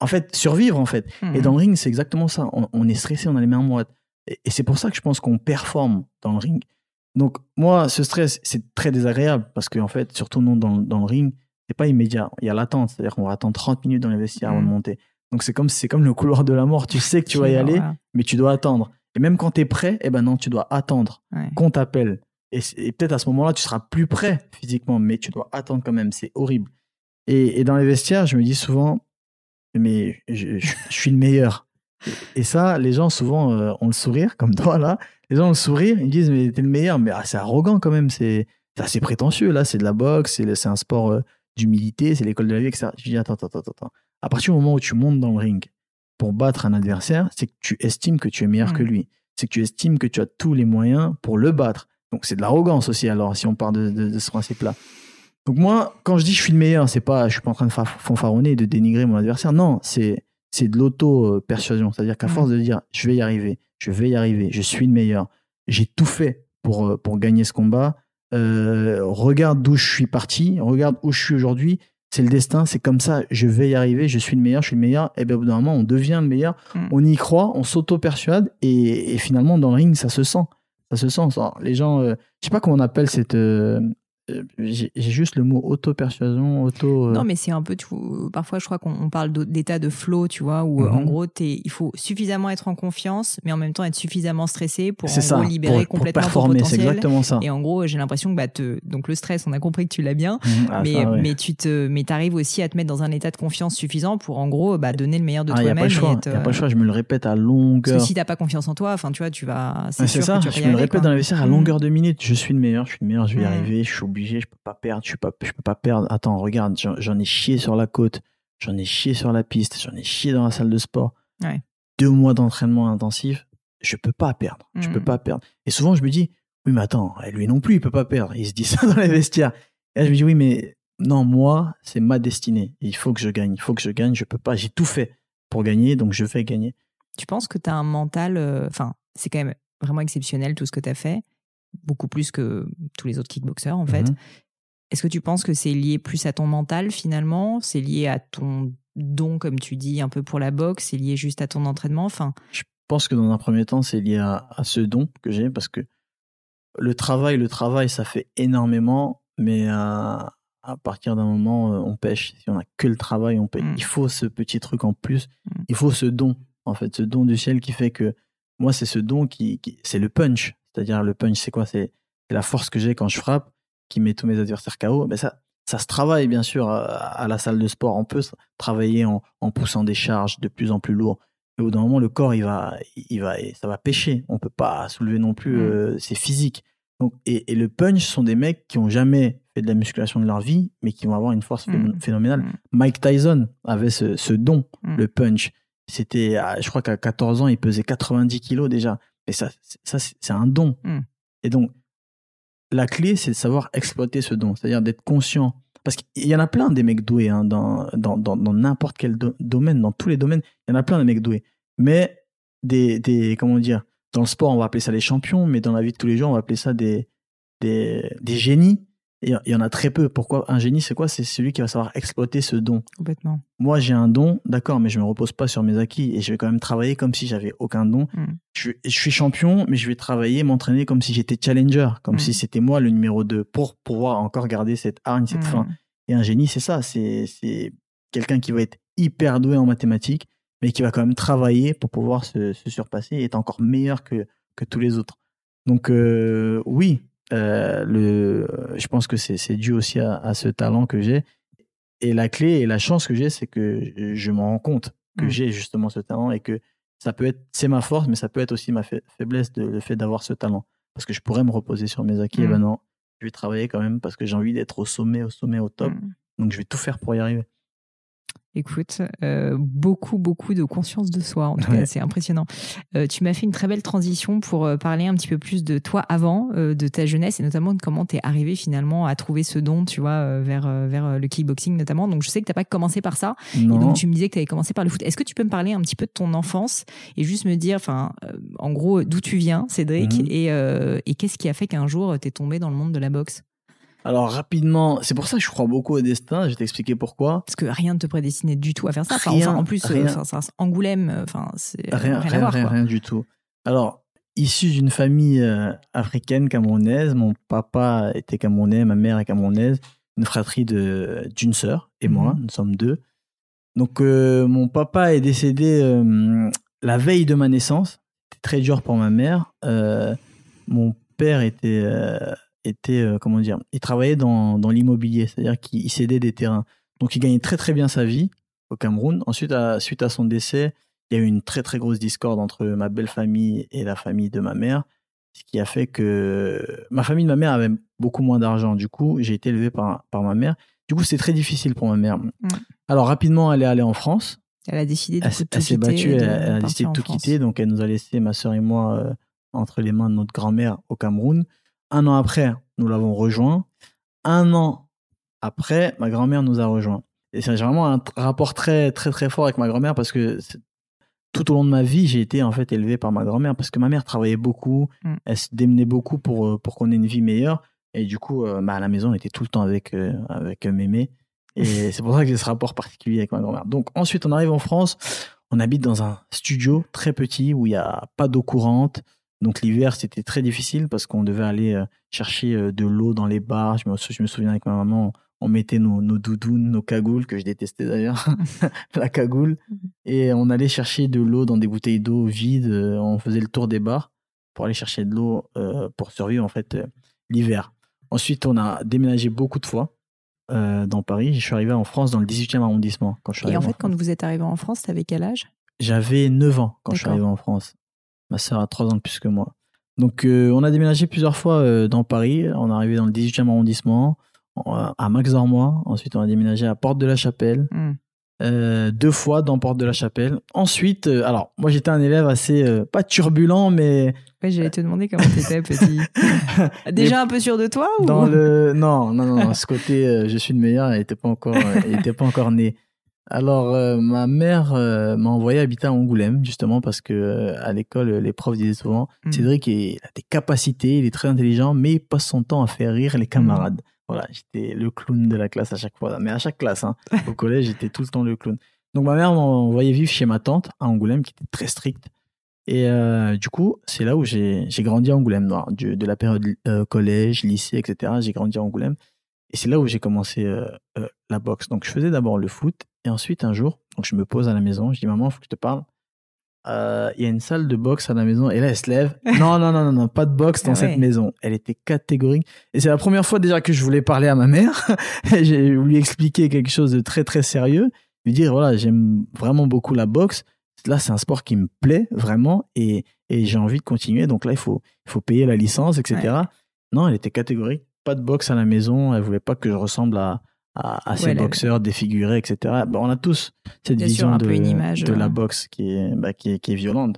en fait, survivre, en fait. Et Mhm. dans le ring, c'est exactement ça. On, on est stressé, on a les mains moites. Et, et c'est pour ça que je pense qu'on performe dans le ring. Donc, moi, ce stress, c'est très désagréable parce qu'en fait, surtout non dans, dans le ring, c'est pas immédiat. Il y a l'attente. C'est-à-dire qu'on va attendre 30 minutes dans les vestiaires avant de Mhm. monter. Donc, c'est comme, c'est comme le couloir de la mort. Tu sais que tu vas y aller, mais tu dois attendre. Et même quand tu es prêt, eh ben non, tu dois attendre Ouais. qu'on t'appelle. Et, peut-être à ce moment-là, tu seras plus prêt physiquement, mais tu dois attendre quand même. C'est horrible. Et, et dans les vestiaires, je me dis souvent, mais je, je- je suis le meilleur. Et, ça, les gens souvent euh, ont le sourire, comme toi là. Les gens ont le sourire, ils disent, mais t'es le meilleur. Mais ah, c'est arrogant quand même. C'est assez prétentieux. Là, c'est de la boxe, c'est un sport euh, d'humilité, c'est l'école de la vie, etc. Je dis, attends, attends, attends, attends. À partir du moment où tu montes dans le ring pour battre un adversaire, c'est que tu estimes que tu es meilleur que lui. C'est que tu estimes que tu as tous les moyens pour le battre. Donc c'est de l'arrogance aussi, alors, si on part de, de- de ce principe-là. Donc moi, quand je dis je suis le meilleur, c'est pas, je suis pas en train de fa- fanfaronner et de dénigrer mon adversaire. Non, c'est c'est de l'auto-persuasion. C'est-à-dire qu'à force de dire je vais y arriver, je vais y arriver, je suis le meilleur, j'ai tout fait pour, euh, pour gagner ce combat. Euh, regarde d'où je suis parti, regarde où je suis aujourd'hui. C'est le destin, c'est comme ça, je vais y arriver, je suis le meilleur, je suis le meilleur. Et bien au bout d'un moment, on devient le meilleur, Mhm. on y croit, on s'auto-persuade et, et finalement dans le ring, ça se sent. Ça se sent. Les gens, euh, je sais pas comment on appelle cette. euh, j'ai j'ai juste le mot auto-persuasion, auto. euh, Non, mais c'est un peu, tu vois, parfois je crois qu'on on parle d'état de flow, tu vois, où euh, Mhm. en gros, t'es- il faut suffisamment être en confiance, mais en même temps être suffisamment stressé pour en c'est ça, gros libérer pour, pour complètement performer, ton potentiel. exactement ça. Et en gros, j'ai l'impression que bah, te... donc le stress, on a compris que tu l'as bien, Mhm, ah, mais, ça, mais tu te, mais arrives aussi à te mettre dans un état de confiance suffisant pour en gros bah, donner le meilleur de Ah, y a toi-même. pas le choix. et être, y a pas le euh, choix. Je me le répète à Parce longueur. que si t'as pas confiance en toi, enfin tu vois, tu vas. C'est sûr ça, que tu je me le répète vestiaires à Mhm. longueur de minute. Je suis le meilleur, je suis le meilleur, je vais y arriver, je suis obligé, je peux pas perdre, je, suis pas, je peux pas perdre. Attends, regarde, j'en ai chié sur la côte, j'en ai chié sur la piste, j'en ai chié dans la salle de sport. Ouais. Deux mois d'entraînement intensif, je peux pas perdre, je peux Mhm. pas perdre. Et souvent, je me dis, oui, mais attends, lui non plus, il peut pas perdre. Il se dit [LAUGHS] ça dans les vestiaires. Et là, je me dis, oui, mais non, moi, c'est ma destinée. Il faut que je gagne, il faut que je gagne, je peux pas, j'ai tout fait pour gagner, donc je vais gagner. Tu penses que tu as un mental. euh, Enfin, c'est quand même vraiment exceptionnel tout ce que tu as fait, beaucoup plus que tous les autres kickboxers en fait. Mhm. Est-ce que tu penses que c'est lié plus à ton mental finalement? C'est lié à ton don, comme tu dis, un peu pour la boxe? C'est lié juste à ton entraînement? Enfin, Je pense que dans un premier temps, c'est lié à, à ce don que j'ai parce que le travail, le travail, ça fait énormément, mais à, à partir d'un moment, euh, on pêche. Si on a que le travail, on pêche. Mm. Il faut ce petit truc en plus. Mm. Il faut ce don, en fait, ce don du ciel qui fait que moi, c'est ce don qui, qui- c'est le punch. C'est-à-dire, le punch, c'est quoi? C'est c'est la force que j'ai quand je frappe qui met tous mes adversaires KO. Mais ça, ça se travaille, bien sûr, à, à la salle de sport. On peut travailler en, en poussant des charges de plus en plus lourdes. Et au bout d'un moment, le corps, il va, il va, ça va pêcher. On peut pas soulever non plus. Mm. euh, c'est physique. Donc, et, et le punch ce sont des mecs qui ont jamais fait de la musculation de leur vie, mais qui vont avoir une force phé- Mm. phénoménale. Mm. Mike Tyson avait ce, ce don, le punch. C'était, je crois qu'à 14 ans, il pesait 90 kilos déjà. Et ça, c'est- ça c'est un don. Mm. Et donc, la clé, c'est de savoir exploiter ce don, c'est-à-dire d'être conscient. Parce qu'il y en a plein des mecs doués hein, dans dans dans dans n'importe quel do- domaine, dans tous les domaines, il y en a plein de mecs doués. Mais des des comment dire, dans le sport, on va appeler ça les champions, mais dans la vie de tous les jours, on va appeler ça des des des génies. Et il y en a très peu. Pourquoi un génie, c'est quoi? C'est celui qui va savoir exploiter ce don complètement. moi j'ai un don, d'accord, mais je me repose pas sur mes acquis et je vais quand même travailler comme si j'avais aucun don. Mm. Je, je suis champion, mais je vais travailler, m'entraîner comme si j'étais challenger, comme Mm. si c'était moi le numéro 2 pour pouvoir encore garder cette hargne, cette Mm. faim. Et un génie, c'est ça, c'est c'est quelqu'un qui va être hyper doué en mathématiques, mais qui va quand même travailler pour pouvoir se, se surpasser et être encore meilleur que, que tous les autres. Donc euh, oui, euh, le, je pense que c'est dû aussi à, à ce talent que j'ai. Et la clé et la chance que j'ai, c'est que je m'en rends compte que Mm. j'ai justement ce talent et que ça peut être, c'est ma force, mais ça peut être aussi ma fa- faiblesse, de, le fait d'avoir ce talent. Parce que je pourrais me reposer sur mes acquis, et Mm. ben non, je vais travailler quand même parce que j'ai envie d'être au sommet, au sommet, au top. Mm. Donc je vais tout faire pour y arriver. Écoute, euh, beaucoup, beaucoup de conscience de soi. En tout cas, c'est impressionnant. Euh, tu m'as fait une très belle transition pour euh, parler un petit peu plus de toi avant, de ta jeunesse et notamment de comment tu es arrivé finalement à trouver ce don, tu vois, vers, vers le kickboxing notamment. Donc, je sais que tu n'as pas commencé par ça. donc, tu me disais que tu avais commencé par le foot. Est-ce que tu peux me parler un petit peu de ton enfance et juste me dire, enfin, en gros, d'où tu viens, Cédric, mhm. et, et qu'est-ce qui a fait qu'un jour tu es tombé dans le monde de la boxe? Alors rapidement, c'est pour ça que je crois beaucoup au destin. Je vais t'expliquer pourquoi. Parce que rien ne te prédestinait du tout à faire ça. Enfin, en plus, euh, Angoulême, euh, enfin, c'est rien, rien, rien, rien, du tout. Alors, issu d'une famille euh, africaine camerounaise, mon papa était camerounais, ma mère est camerounaise, une fratrie de d'une sœur et moi, mhm. nous sommes deux. Donc, mon papa est décédé la veille de ma naissance. C'était très dur pour ma mère. mon père était était, euh, comment dire, il travaillait dans, dans l'immobilier, c'est-à-dire qu'il cédait des terrains. Donc il gagnait très très bien sa vie au Cameroun. Ensuite, à, suite à son décès, il y a eu une très très grosse discorde entre ma belle famille et la famille de ma mère, ce qui a fait que ma famille de ma mère avait beaucoup moins d'argent. Du coup, j'ai été élevé par, par ma mère. Du coup, c'est très difficile pour ma mère. Alors rapidement, elle est allée en France. Elle a décidé de elle, tout elle s'est battue, elle, a décidé de tout quitter. Donc elle nous a laissé, ma soeur et moi, euh, entre les mains de notre grand-mère au Cameroun. Un an après, nous l'avons rejoint. Un an après, ma grand-mère nous a rejoint. Et c'est vraiment un rapport très, très, très fort avec ma grand-mère parce que tout au long de ma vie, j'ai été en fait élevé par ma grand-mère parce que ma mère travaillait beaucoup, mm. elle se démenait beaucoup pour, euh, pour qu'on ait une vie meilleure. Et du coup, euh, bah, à la maison, on était tout le temps avec, euh, avec mémé. Et [LAUGHS] c'est pour ça que j'ai ce rapport particulier avec ma grand-mère. Donc ensuite, on arrive en France, on habite dans un studio très petit où il n'y a pas d'eau courante, donc l'hiver, c'était très difficile parce qu'on devait aller euh, chercher euh, de l'eau dans les bars. Je me, je me souviens avec ma maman, on mettait nos, nos doudounes, nos cagoules, que je détestais d'ailleurs, [LAUGHS] la cagoule. Mhm. Et on allait chercher de l'eau dans des bouteilles d'eau vides. Euh, on faisait le tour des bars pour aller chercher de l'eau pour survivre en fait l'hiver. Ensuite, on a déménagé beaucoup de fois dans Paris. Je suis arrivé en France dans le 18e arrondissement. Quand je Et en fait, quand vous êtes arrivé en France, tu avais quel âge? J'avais 9 ans quand je suis arrivé en France. Ma sœur a 3 ans de plus que moi. Donc, euh, on a déménagé plusieurs fois euh, dans Paris. On est arrivé dans le 18e arrondissement, à Max Dormois. Ensuite, on a déménagé à Porte de la Chapelle. Hmm. Euh, deux fois dans Porte de la Chapelle. Ensuite, alors, moi, j'étais un élève assez, pas turbulent, mais. Ouais, j'allais te demander comment t'étais, petit. [LAUGHS] Déjà un peu sûr de toi ou... Dans le, non, non, non, ce côté, je suis le meilleur, il était pas encore, il était pas encore né. Alors, euh, ma mère euh, m'a envoyé habiter à Angoulême, justement, parce que euh, à l'école, les profs disaient souvent mm. Cédric il a des capacités, il est très intelligent, mais il passe son temps à faire rire les camarades. Mm. Voilà, j'étais le clown de la classe à chaque fois. Mais à chaque classe, hein. [LAUGHS] au collège, j'étais tout le temps le clown. Donc, ma mère m'a envoyé vivre chez ma tante à Angoulême, qui était très stricte. Et du coup, c'est là où j'ai grandi à Angoulême, de la période collège, lycée, etc. J'ai grandi à Angoulême. Et c'est là où j'ai commencé la boxe. Donc, je faisais d'abord le foot et ensuite, un jour, donc je me pose à la maison, je dis Maman, il faut que je te parle. Euh, il y a une salle de boxe à la maison. Et là, elle se lève. [LAUGHS] Non, non, non, non, non pas de boxe dans ah cette maison. Elle était catégorique. Et c'est la première fois déjà que je voulais parler à ma mère. [LAUGHS] J'ai lui expliquer quelque chose de très, très sérieux. Lui dire, voilà, j'aime vraiment beaucoup la boxe. Là, c'est un sport qui me plaît vraiment et, et j'ai envie de continuer. Donc là, il faut, il faut payer la licence, etc. Non, elle était catégorique. Pas de boxe à la maison. Elle voulait pas que je ressemble à, à, ces boxeurs défigurés, etc. Bah, on a tous cette vision de, de la boxe qui est, bah, qui est, qui est violente.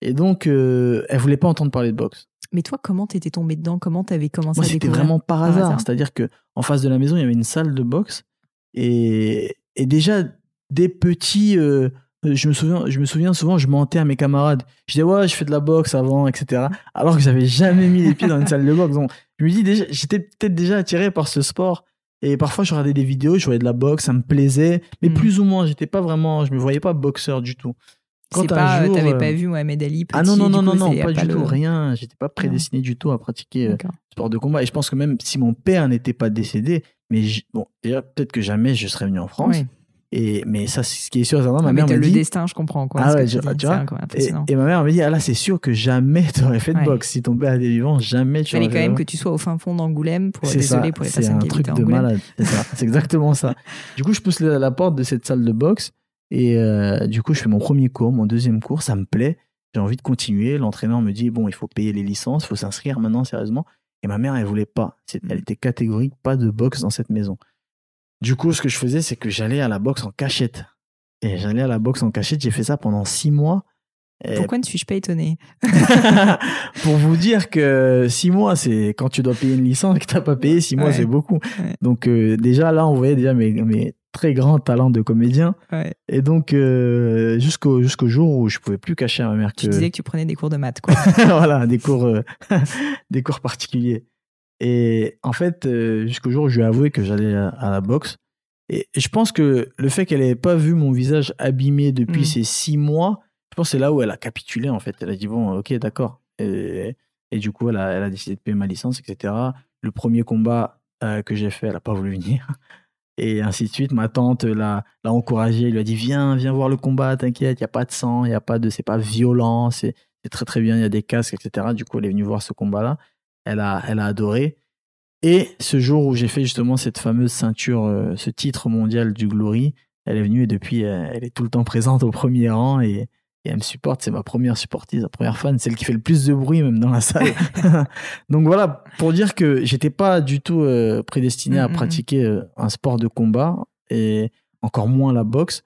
Et donc, euh, elle voulait pas entendre parler de boxe. Mais toi, comment t'étais tombé dedans? Comment t'avais commencé Moi, c'était vraiment par hasard. C'est-à-dire que en face de la maison, il y avait une salle de boxe. Et, et déjà, des petits, euh, je me souviens, je me souviens souvent, je mentais à mes camarades. Je disais ouais, je fais de la boxe avant, etc. Alors que j'avais jamais mis les pieds dans une salle de boxe. Donc, je me dis déjà, j'étais peut-être déjà attiré par ce sport et parfois, je regardais des vidéos, je voyais de la boxe, ça me plaisait, mais hmm. plus ou moins, j'étais pas vraiment, je me voyais pas boxeur du tout. Quand pas, euh, t'avais pas euh, vu Mohamed Ali petit, Ah non non non non, non pas du tout, rien. J'étais pas prédestiné du tout à pratiquer euh, sport de combat. Et je pense que même si mon père n'était pas décédé, mais bon, déjà peut-être que jamais je serais venu en France. Et, mais ça, ce qui est sûr, ma mère me dit. le destin, je comprends, quoi. Ah ouais, tu, vois. Et, ma mère me dit, ah là, c'est sûr que jamais tu aurais fait de boxe. Si ton père était vivant, jamais tu aurais fait. Il fallait quand même que tu sois au fin fond d'Angoulême pour, désolé pour les personnes qui C'est un truc de malade. C'est exactement ça. Du coup, je pousse la, porte de cette salle de boxe. Et euh, du coup, je fais mon premier cours, mon deuxième cours, ça me plaît. J'ai envie de continuer. L'entraîneur me dit, bon, il faut payer les licences, il faut s'inscrire maintenant, sérieusement. Et ma mère, elle voulait pas. Elle était catégorique, pas de boxe dans cette maison. Du coup, ce que je faisais, c'est que j'allais à la boxe en cachette. Et j'allais à la boxe en cachette. J'ai fait ça pendant six mois. Et Pourquoi ne suis-je pas étonné [LAUGHS] pour vous dire que six mois, c'est quand tu dois payer une licence et que t'as pas payé, six mois, Ouais. c'est beaucoup. Ouais. Donc euh, déjà là, on voyait déjà mes, mes très grands talents de comédien. Ouais. Et donc euh, jusqu'au jusqu'au jour où je pouvais plus cacher à ma mère que Tu disais que tu prenais des cours de maths, quoi. [LAUGHS] voilà des cours euh, [LAUGHS] des cours particuliers. Et en fait, euh, jusqu'au jour où je lui ai avoué que j'allais à, la boxe. Et, je pense que le fait qu'elle n'ait pas vu mon visage abîmé depuis Mm. ces six mois, je pense que c'est là où elle a capitulé en fait. Elle a dit bon, ok, d'accord. Et, et du coup, elle a, elle a décidé de payer ma licence, etc. Le premier combat euh, que j'ai fait, elle a pas voulu venir. [LAUGHS] Et ainsi de suite. Ma tante l'a l'a encouragé, lui a dit viens, viens voir le combat, t'inquiète, il y a pas de sang, il y a pas de, c'est pas violent, c'est c'est très très bien, il y a des casques, etc. Du coup, elle est venue voir ce combat-là. Elle a, elle a adoré. Et ce jour où j'ai fait justement cette fameuse ceinture, euh, ce titre mondial du Glory, elle est venue et depuis, euh, elle est tout le temps présente au premier rang et, et elle me supporte. C'est ma première supportise, ma première fan, celle qui fait le plus de bruit même dans la salle. [LAUGHS] [LAUGHS] Donc voilà, pour dire que j'étais pas du tout euh, prédestiné à Mhm. pratiquer euh, un sport de combat et encore moins la boxe.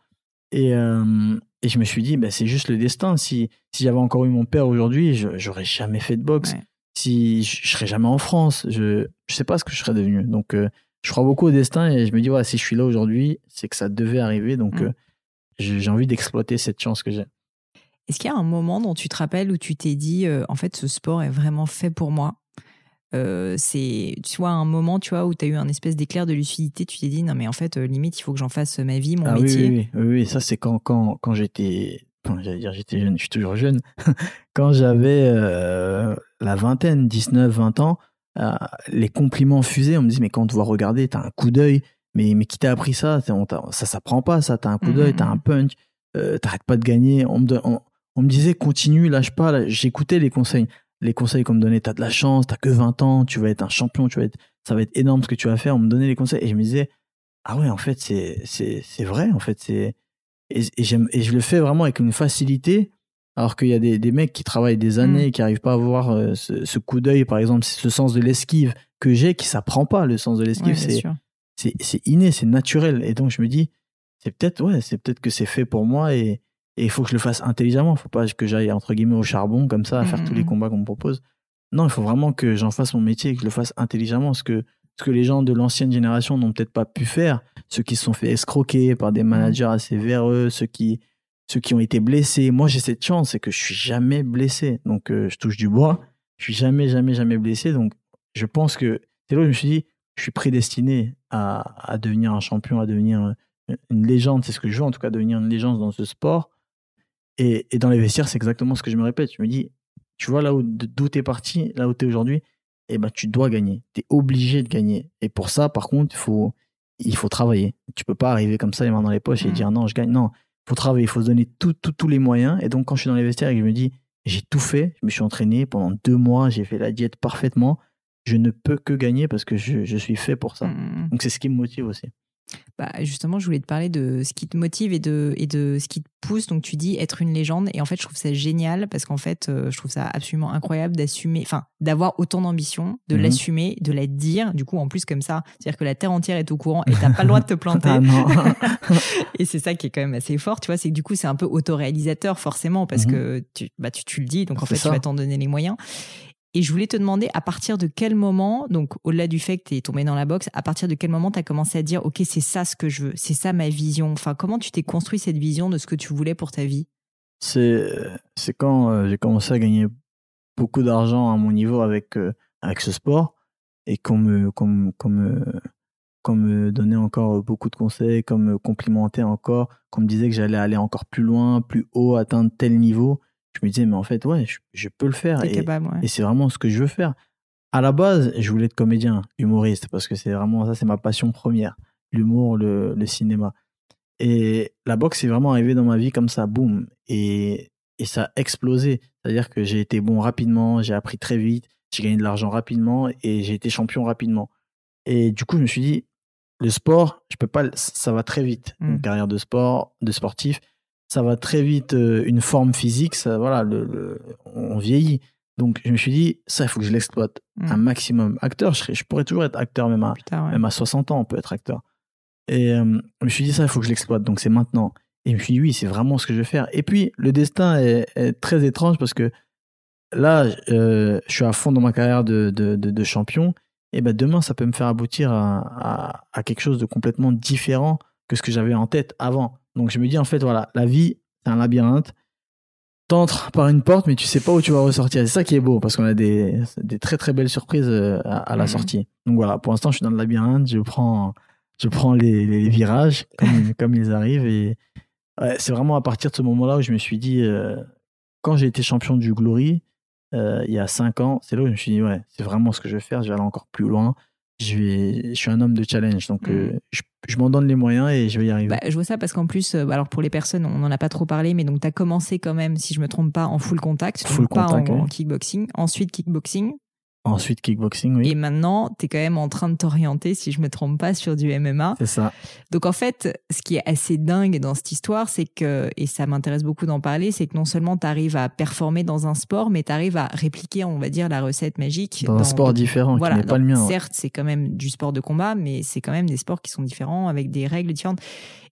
Et, euh, et je me suis dit, bah, c'est juste le destin. Si, si j'avais encore eu mon père aujourd'hui, j'aurais jamais fait de boxe. Ouais. Si je, je serais jamais en France, je je sais pas ce que je serais devenu. Donc euh, je crois beaucoup au destin et je me dis, voilà, si je suis là aujourd'hui, c'est que ça devait arriver. Donc Mm. euh, j'ai envie d'exploiter cette chance que j'ai. Est-ce qu'il y a un moment dont tu te rappelles où tu t'es dit, euh, en fait, ce sport est vraiment fait pour moi? C'est, tu vois, un moment, tu vois, où tu as eu un espèce d'éclair de lucidité, tu t'es dit, non, mais en fait, limite, il faut que j'en fasse ma vie, mon Ah métier. oui, oui, oui, oui, ça c'est quand, quand, quand j'étais, j'allais dire j'étais jeune, je suis toujours jeune, [LAUGHS] quand j'avais euh, la vingtaine, 19, 20 ans, euh, les compliments fusés, on me disait mais quand on te voit regarder, t'as un coup d'œil, mais, mais qui t'a appris ça? On Ça s'apprend pas, ça, t'as un coup d'œil, Mhm. t'as un punch, euh, t'arrêtes pas de gagner. On me, don- on, on me disait continue, lâche pas, j'écoutais les conseils. Les conseils qu'on me donnait, t'as de la chance, t'as que 20 ans, tu vas être un champion, tu vas être, ça va être énorme ce que tu vas faire. On me donnait les conseils et je me disais, ah ouais, en fait, c'est, c'est, c'est vrai, en fait, c'est, et, et j'aime, et je le fais vraiment avec une facilité, alors qu'il y a des, des mecs qui travaillent des années et qui arrivent pas à avoir euh, ce, ce coup d'œil, par exemple, ce sens de l'esquive que j'ai, qui s'apprend pas, le sens de l'esquive, c'est, c'est, inné, c'est naturel. Et donc, je me dis, c'est peut-être, ouais, c'est peut-être que c'est fait pour moi et, il faut que je le fasse intelligemment. Faut pas que j'aille, entre guillemets, au charbon, comme ça, à faire tous les Mhm. combats qu'on me propose. Non, il faut vraiment que j'en fasse mon métier et que je le fasse intelligemment. Ce que, ce que les gens de l'ancienne génération n'ont peut-être pas pu faire, ceux qui se sont fait escroquer par des managers assez véreux, ceux qui, ceux qui ont été blessés. Moi, j'ai cette chance, c'est que je suis jamais blessé. Donc, euh, je touche du bois. Je suis jamais, jamais, jamais blessé. Donc, je pense que c'est là où je me suis dit, je suis prédestiné à, à devenir un champion, à devenir euh, une légende. C'est ce que je veux, en tout cas, devenir une légende dans ce sport. Et, et dans les vestiaires, c'est exactement ce que je me répète. Je me dis, tu vois là où d'où t'es parti, là où t'es aujourd'hui, eh ben tu dois gagner. T'es obligé de gagner. Et pour ça, par contre, il faut, il faut travailler. Tu peux pas arriver comme ça les mains dans les poches et Mhm. dire non, je gagne. Non, il faut travailler. Il faut se donner tout, tout- tous les moyens. Et donc quand je suis dans les vestiaires et que je me dis, j'ai tout fait, je me suis entraîné pendant deux mois, j'ai fait la diète parfaitement. Je ne peux que gagner parce que je, je suis fait pour ça. Mm. Donc c'est ce qui me motive aussi. Bah, justement, je voulais te parler de ce qui te motive et de, et de ce qui te pousse. Donc, tu dis être une légende. Et en fait, je trouve ça génial parce qu'en fait, euh, je trouve ça absolument incroyable d'assumer, enfin, d'avoir autant d'ambition, de Mhm. l'assumer, de la dire. Du coup, en plus, comme ça, c'est-à-dire que la terre entière est au courant et t'as pas le droit de te planter. Ah [LAUGHS] non. et c'est ça qui est quand même assez fort, tu vois. C'est que du coup, c'est un peu autoréalisateur, forcément, parce Mhm. que tu, bah, tu, tu le dis. Donc, en fait, ça. tu vas t'en donner les moyens. Et je voulais te demander à partir de quel moment, donc au-delà du fait que tu es tombé dans la boxe, à partir de quel moment tu as commencé à dire OK, c'est ça ce que je veux, c'est ça ma vision? Enfin, comment tu t'es construit cette vision de ce que tu voulais pour ta vie? C'est quand euh, j'ai commencé à gagner beaucoup d'argent à mon niveau avec euh, avec ce sport et qu'on me qu'on me- qu'on me donnait encore beaucoup de conseils qu'on me complimentait encore qu'on me disait que j'allais aller encore plus loin plus haut atteindre tel niveau je me disais mais en fait ouais je, je peux le faire et, ouais. et c'est vraiment ce que je veux faire à la base je voulais être comédien humoriste parce que c'est vraiment ça c'est ma passion première l'humour le, le cinéma et la boxe est vraiment arrivée dans ma vie comme ça, boum. Et, et ça a explosé. C'est-à-dire que j'ai été bon rapidement, j'ai appris très vite, j'ai gagné de l'argent rapidement et j'ai été champion rapidement. Et du coup, je me suis dit, le sport, je peux pas, ça va très vite. Une carrière de sport, de sportif, ça va très vite. euh, Une forme physique, ça, voilà, le, le- on vieillit. Donc, je me suis dit, ça, il faut que je l'exploite Mm. un maximum. Acteur, je, serais- je pourrais toujours être acteur même à, Putain, ouais. même à 60 ans, on peut être acteur. Et euh, je me suis dit, ça, il faut que je l'exploite. Donc, c'est maintenant. Et je me suis dit, oui, c'est vraiment ce que je vais faire. Et puis, le destin est, est très étrange parce que là, euh, je suis à fond dans ma carrière de, de, de, de champion. Et ben demain, ça peut me faire aboutir à, à, à quelque chose de complètement différent que ce que j'avais en tête avant. Donc, je me dis, en fait, voilà, la vie, c'est un labyrinthe. T'entres par une porte, mais tu sais pas où tu vas ressortir. C'est ça qui est beau, parce qu'on a des, des très très belles surprises euh, à, à la Mhm. sortie. Donc voilà, pour l'instant, je suis dans le labyrinthe, je prends, je prends les, les virages comme, [LAUGHS] comme ils arrivent. Et ouais, c'est vraiment à partir de ce moment-là où je me suis dit, euh, quand j'ai été champion du Glory, euh, il y a cinq ans, c'est là où je me suis dit, ouais, c'est vraiment ce que je vais faire, je vais aller encore plus loin. Je, vais, je suis un homme de challenge, donc euh, je, je m'en donne les moyens et je vais y arriver. Bah, je vois ça parce qu'en plus, euh, alors pour les personnes, on n'en a pas trop parlé, mais donc tu as commencé quand même, si je me trompe pas, en full contact, donc Full pas contact, en, oui. en kickboxing. Ensuite kickboxing. Ensuite, kickboxing, oui. Et maintenant, tu es quand même en train de t'orienter, si je me trompe pas, sur du MMA. C'est ça. Donc en fait, ce qui est assez dingue dans cette histoire, c'est que, et ça m'intéresse beaucoup d'en parler, c'est que non seulement tu arrives à performer dans un sport, mais tu arrives à répliquer, on va dire, la recette magique. Dans un sport différent voilà, qui n'est pas le mien. ouais. Certes, c'est quand même du sport de combat, mais c'est quand même des sports qui sont différents, avec des règles différentes.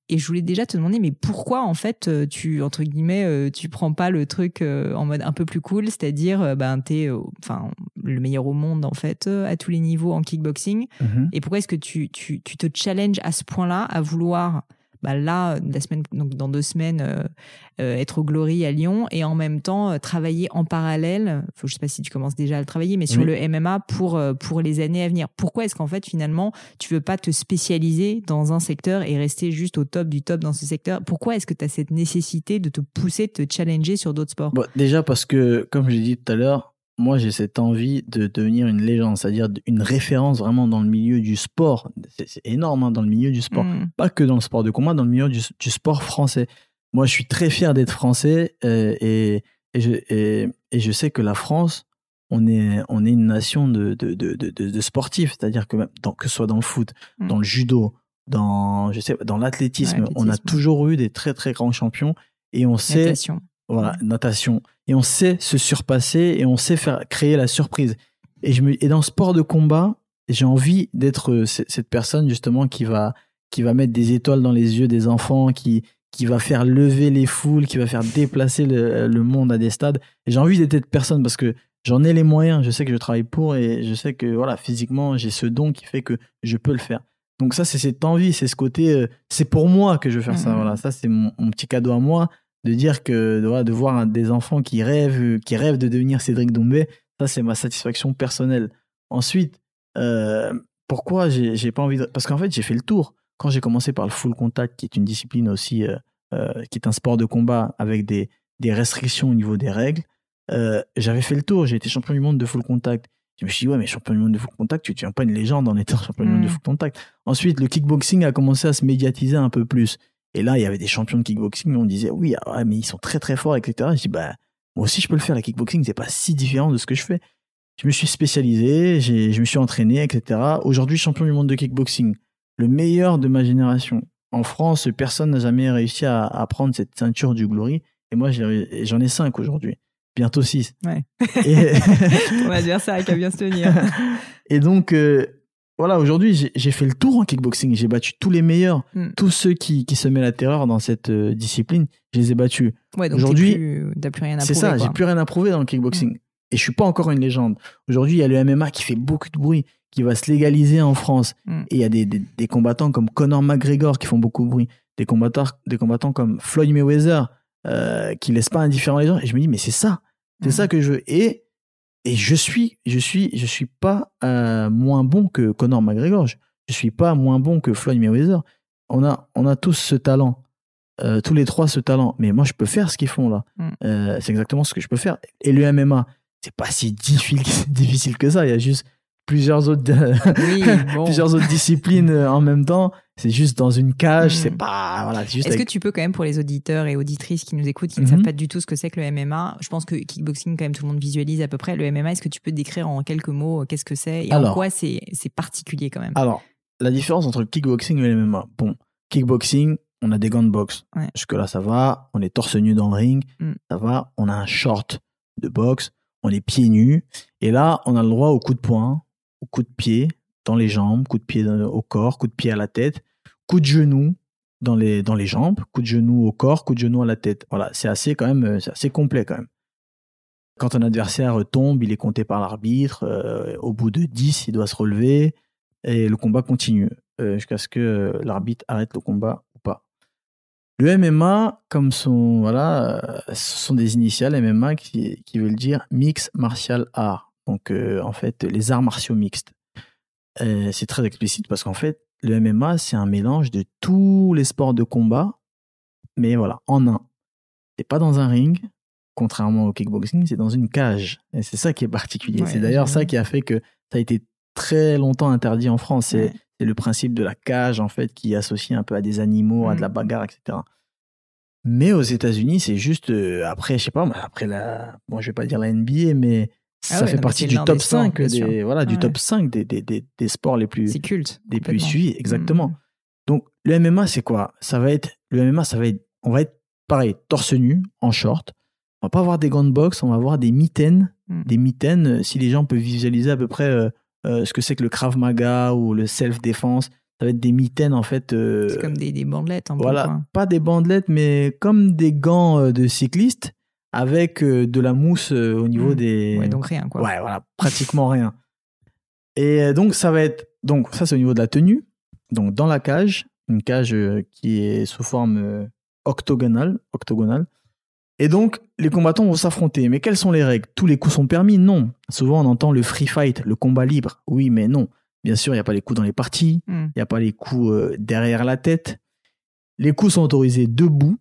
Et je voulais déjà te demander, mais pourquoi en fait euh, tu entre guillemets euh, tu prends pas le truc euh, en mode un peu plus cool, c'est-à-dire ben t'es enfin le meilleur au monde en fait à tous les niveaux en kickboxing. Mhm. Et pourquoi est-ce que tu, tu, tu te challenges à ce point-là à vouloir bah là la semaine donc dans deux semaines euh, euh, être au Glory à Lyon et en même temps euh, travailler en parallèle. Faut je sais pas si tu commences déjà à le travailler mais sur Oui. le MMA pour pour les années à venir. Pourquoi est-ce qu'en fait finalement tu veux pas te spécialiser dans un secteur et rester juste au top du top dans ce secteur? Pourquoi est-ce que tu as cette nécessité de te pousser de te challenger sur d'autres sports? Bon, déjà parce que, comme j'ai dit tout à l'heure, moi j'ai cette envie de devenir une légende, c'est-à-dire une référence vraiment dans le milieu du sport. C'est énorme hein, dans le milieu du sport. Hmm. Pas que dans le sport de combat, dans le milieu du, du sport français. Moi je suis très fier d'être français euh, et, et, je, et, et je sais que la France, on est, on est une nation de, de, de, de, sportifs, c'est-à-dire que, même dans, que ce soit dans le foot, Mm. dans le judo, dans, je sais, dans l'athlétisme, on a toujours eu des très très grands champions et on sait Natation. voilà, natation. Et on sait se surpasser et on sait faire créer la surprise. Et je me et dans le sport de combat, j'ai envie d'être euh, cette personne justement qui va qui va mettre des étoiles dans les yeux des enfants, qui qui va faire lever les foules, qui va faire déplacer le, le monde à des stades. Et j'ai envie d'être cette personne parce que j'en ai les moyens. Je sais que je travaille pour et je sais que voilà physiquement j'ai ce don qui fait que je peux le faire. Donc ça c'est cette envie, c'est ce côté, euh, c'est pour moi que je veux faire ça. Mhm. Voilà, ça c'est mon, mon petit cadeau à moi de dire que de, voir un- des enfants qui rêvent qui rêvent de devenir Cédric Doumbé, ça c'est ma satisfaction personnelle. Ensuite, euh, pourquoi j'ai pas envie de parce qu'en fait j'ai fait le tour quand j'ai commencé par le full contact qui est une discipline aussi euh, euh, qui est un sport de combat avec des des restrictions au niveau des règles. j'avais fait le tour, j'ai été champion du monde de full contact. Je me suis dit, ouais, mais champion du monde de full contact, tu deviens pas une légende en étant [LAUGHS] champion du monde de Mm. full contact. Ensuite, le kickboxing a commencé à se médiatiser un peu plus. Et là, il y avait des champions de kickboxing, on disait, oui, ah mais ils sont très très forts, etc. Je dis, bah, moi aussi, je peux le faire. La kickboxing, c'est pas si différent de ce que je fais. Je me suis spécialisé, je me suis entraîné, etc. Aujourd'hui, champion du monde de kickboxing. Le meilleur de ma génération. En France, personne n'a jamais réussi à, à prendre cette ceinture du Glory. Et moi, j'en ai cinq aujourd'hui. Bientôt six. Ouais. Et, [LAUGHS] Ton adversaire qui a bien se tenir. [LAUGHS] et donc, euh, voilà, aujourd'hui, j'ai- fait le tour en kickboxing. J'ai battu tous les meilleurs. Mm. Tous ceux qui, qui semaient la terreur dans cette euh, discipline, je les ai battus. Ouais, Aujourd'hui, plus- t'as plus rien à C'est ça, j'ai plus rien à prouver dans le kickboxing. Et je suis pas encore une légende. Aujourd'hui, il y a le MMA qui fait beaucoup de bruit, qui va se légaliser en France. Mm. Et il y a des, des, des combattants comme Conor McGregor qui font beaucoup de bruit. Des combattants, des combattants comme Floyd Mayweather euh, qui laissent pas indifférent les gens. Et je me dis, mais c'est ça. C'est ça que je veux. Et, et je suis, je suis, je suis pas euh, moins bon que Conor McGregor. Je, je suis pas moins bon que Floyd Mayweather. On a, on a tous ce talent. Euh, tous les trois ce talent. Mais moi, je peux faire ce qu'ils font là. Mm. Euh, c'est exactement ce que je peux faire. Et le MMA, c'est pas si difficile, [LAUGHS] difficile que ça. Il y a juste plusieurs autres, Oui, [LAUGHS] bon. plusieurs autres disciplines euh, en même temps. C'est juste dans une cage. Mm. C'est pas, voilà, Est-ce que tu peux quand même pour les auditeurs et auditrices qui nous écoutent, qui ne Mhm. savent pas du tout ce que c'est que le MMA, je pense que kickboxing quand même tout le monde visualise à peu près. Le MMA, est-ce que tu peux décrire en quelques mots euh, qu'est-ce que c'est et en quoi c'est particulier quand même? Alors, la différence entre le kickboxing et le MMA. Bon, kickboxing, on a des gants de boxe. Ouais. Jusque-là, ça va. On est torse nu dans le ring. Mm. Ça va. On a un short de boxe. On est pieds nus. Et là, on a le droit au coup de poing, coup de pied dans les jambes, coup de pied au corps, coup de pied à la tête, coup de genou dans les, jambes, coup de genou au corps, coup de genou à la tête. Voilà, c'est assez quand même, euh, complet quand même. Quand un adversaire tombe, il est compté par l'arbitre. euh, au bout de 10, il doit se relever et le combat continue euh, jusqu'à ce que l'arbitre arrête le combat ou pas. Le MMA, comme son voilà, ce sont des initiales MMA qui, qui veulent dire mix martial art. Donc euh, en fait, les arts martiaux mixtes. Euh, c'est très explicite parce qu'en fait, le MMA, c'est un mélange de tous les sports de combat, mais voilà, en un. C'est pas dans un ring, contrairement au kickboxing, c'est dans une cage. Et c'est ça qui est particulier. Ouais, c'est d'ailleurs ça qui a fait que ça a été très longtemps interdit en France. C'est Ouais. c'est le principe de la cage, en fait, qui est associé un peu à des animaux, à de la Mm. bagarre, etc. Mais aux États-Unis, c'est juste, euh, après, je sais pas, après la, bon, je vais pas dire la NBA, mais Ah ça ouais, fait partie du top des sports, 5 bien sûr. des, voilà, du Ouais. top 5 des, des, des, des sports les plus, culte. des plus suivis, exactement. Mm. Donc, le MMA, c'est quoi? Ça va être, le MMA, ça va être, on va être pareil, torse nu, en short. On va pas avoir des gants de boxe, on va avoir des mitaines. Mm. Des mitaines, euh, si les gens peuvent visualiser à peu près euh, euh, ce que c'est que le Krav Maga ou le self-défense, ça va être des mitaines, en fait. euh, C'est comme des, des bandelettes peu. voilà, pas des bandelettes, mais comme des gants de cycliste avec euh, de la mousse euh, au niveau Mm. des. Ouais, donc rien, quoi. Ouais, voilà, pratiquement rien. Et euh, donc, ça va être. Donc, ça, c'est au niveau de la tenue. Donc, dans la cage, une cage qui est sous forme octogonale, octogonale. Et donc, les combattants vont s'affronter. Mais quelles sont les règles? Tous les coups sont permis? Non. Souvent, on entend le free fight, le combat libre. Oui, mais non. Bien sûr, il n'y a pas les coups dans les parties. Mm. Il n'y a pas les coups derrière la tête. Les coups sont autorisés debout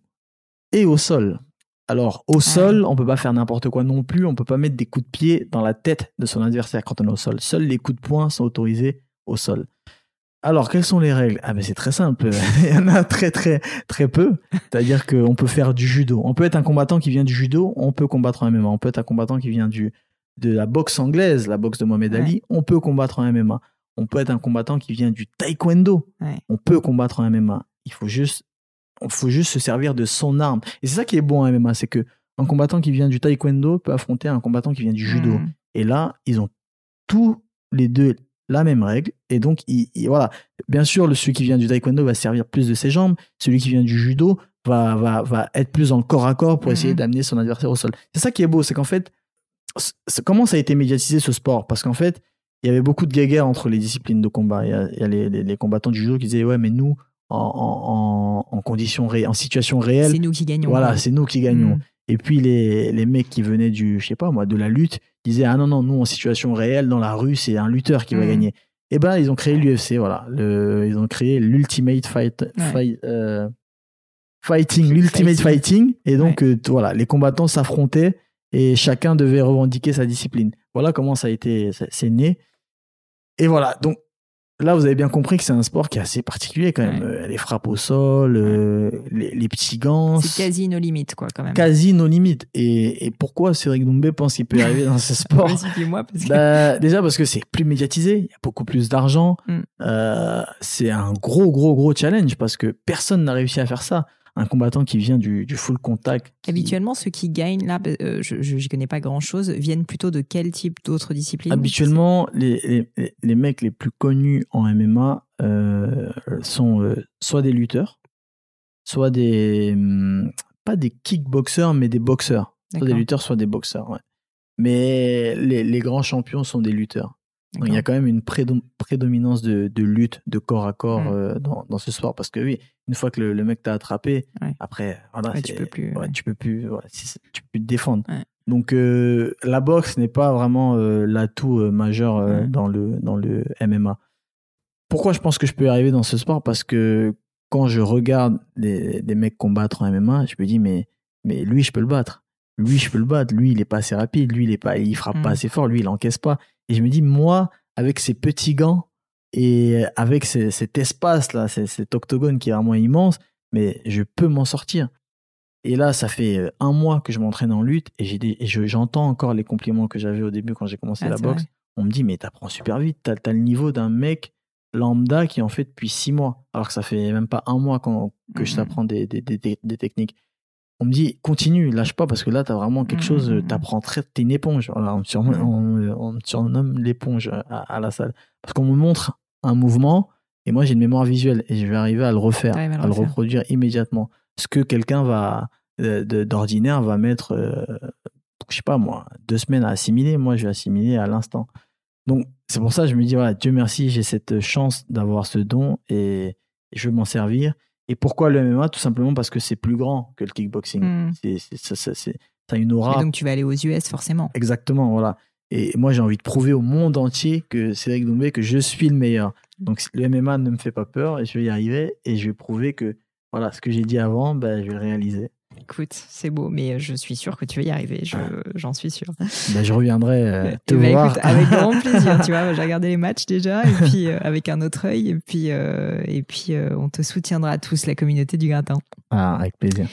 et au sol. Alors, au sol, on peut pas faire n'importe quoi non plus. On peut pas mettre des coups de pied dans la tête de son adversaire quand on est au sol. Seuls les coups de poing sont autorisés au sol. Alors, quelles sont les règles? Ah ben c'est très simple. [LAUGHS] Il y en a très très très peu. C'est-à-dire qu'on peut faire du judo. On peut être un combattant qui vient du judo. On peut combattre en MMA. On peut être un combattant qui vient du de la boxe anglaise, la boxe de Mohamed Ouais. Ali. On peut combattre en MMA. On peut être un combattant qui vient du taekwondo. Ouais. On peut combattre en MMA. Il faut juste, il faut juste se servir de son arme. Et c'est ça qui est bon en MMA, c'est que un combattant qui vient du taekwondo peut affronter un combattant qui vient du judo. Mm. Et là, ils ont tous les deux la même règle. Et donc, il- il- voilà. Bien sûr, le, celui qui vient du taekwondo va se servir plus de ses jambes. Celui qui vient du judo va, va, va être plus dans le corps à corps pour essayer Mhm. d'amener son adversaire au sol. C'est ça qui est beau, c'est qu'en fait, comment ça a été médiatisé ce sport? Parce qu'en fait, il y avait beaucoup de guéguerres entre les disciplines de combat. Il y a, il y a les, les- les combattants du judo qui disaient Ouais, mais nous, en, en, en, en conditions ré- en situation réelle, C'est nous qui gagnons. voilà, quoi. c'est nous qui gagnons. Mm. Et puis les, les mecs qui venaient du, je sais pas moi, de la lutte, disaient ah non non nous en situation réelle dans la rue c'est un lutteur qui va Mhm. gagner. Et ben ils ont créé l'UFC voilà, le, ils ont créé l'Ultimate Fight, Ouais. Fight- euh, Fighting, l'Ultimate Fighting. Fighting. Et donc euh, voilà, les combattants s'affrontaient et chacun devait revendiquer sa discipline. Voilà comment ça a été, c'est né. Et voilà donc. Là, vous avez bien compris que c'est un sport qui est assez particulier quand même. Ouais. Euh, Les frappes au sol, euh, les, les petits gants, C'est quasi nos limites, quoi, quand même. quasi nos limites. Et, et pourquoi Cédric Doumbé pense qu'il peut y arriver dans ce [LAUGHS] sport parce que- Bah, Déjà parce que c'est plus médiatisé, il y a beaucoup plus d'argent. Mm. Euh, c'est un gros, gros, gros challenge parce que personne n'a réussi à faire ça. Un combattant qui vient du, du full contact. qui- Habituellement, ceux qui gagnent, là, euh, je je- connais pas grand-chose, viennent plutôt de quel type d'autres disciplines? Habituellement, les, les, les mecs les plus connus en MMA euh, sont euh, soit des lutteurs, soit des. hum, pas des kickboxers, mais des boxeurs. Soit des lutteurs, soit des boxeurs. ouais. Mais les, les grands champions sont des lutteurs. Donc, il y a quand même une prédom- prédominance de, de lutte, de corps à corps Mm. euh, dans, dans ce sport. Parce que oui, une fois que le, le mec t'a attrapé, Ouais. après, voilà, Ouais, tu peux plus, ouais, tu peux plus, tu peux plus te défendre. Donc euh, la boxe n'est pas vraiment euh, l'atout majeur dans le dans le MMA. Pourquoi je pense que je peux y arriver dans ce sport? Parce que quand je regarde des, des mecs combattre en MMA, je me dis mais mais lui je peux le battre. Lui je peux le battre. Lui il est pas assez rapide. Lui il est pas il frappe Mm. pas assez fort. Lui il encaisse pas. Et je me dis moi avec ces petits gants et avec ces- cet espace là, cet octogone qui est vraiment immense, mais je peux m'en sortir. Et là, ça fait euh, un mois que je m'entraîne en lutte et j'ai des- et je- j'entends encore les compliments que j'avais au début quand j'ai commencé Ah, la boxe. vrai. On me dit, mais t'apprends super vite, t'as as le niveau d'un mec lambda qui en fait depuis six mois, alors que ça fait même pas un mois que je Mhm. t'apprends des, des, des- des- des techniques. On me dit, continue, lâche pas, parce que là, t'as vraiment quelque chose, mhm. t'apprends très, t'es une éponge. Voilà, on, me surnomme, on- on me surnomme l'éponge à, à la salle. Parce qu'on me montre un mouvement, Et moi, j'ai une mémoire visuelle et je vais arriver à le refaire, à le à le refaire. reproduire immédiatement. Ce que quelqu'un va euh, d'ordinaire va mettre, euh, je sais pas moi, deux semaines à assimiler. Moi, je vais assimiler à l'instant. Donc, c'est pour ça que je me dis, voilà, Dieu merci, j'ai cette chance d'avoir ce don et, et je veux m'en servir. Et pourquoi le MMA Tout simplement parce que c'est plus grand que le kickboxing. Mm. C'est, c'est- ça, ça- c'est- ça a une Et aura. donc tu vas aller aux US forcément. Exactement, voilà. Et moi, j'ai envie de prouver au monde entier que Cédric Doumbé, que je suis le meilleur. Donc, le MMA ne me fait pas peur et je vais y arriver et je vais prouver que, voilà, ce que j'ai dit avant, ben, je vais le réaliser. Écoute, c'est beau, mais je suis sûre que tu vas y arriver, je- j'en suis sûre. Ben, je reviendrai euh, te Eh ben, voir. écoute, avec grand [LAUGHS] plaisir, tu vois, j'ai regardé les matchs déjà, et puis euh, avec un autre œil, et puis, euh, et puis euh, on te soutiendra tous, la communauté du gratin. Ah, avec plaisir.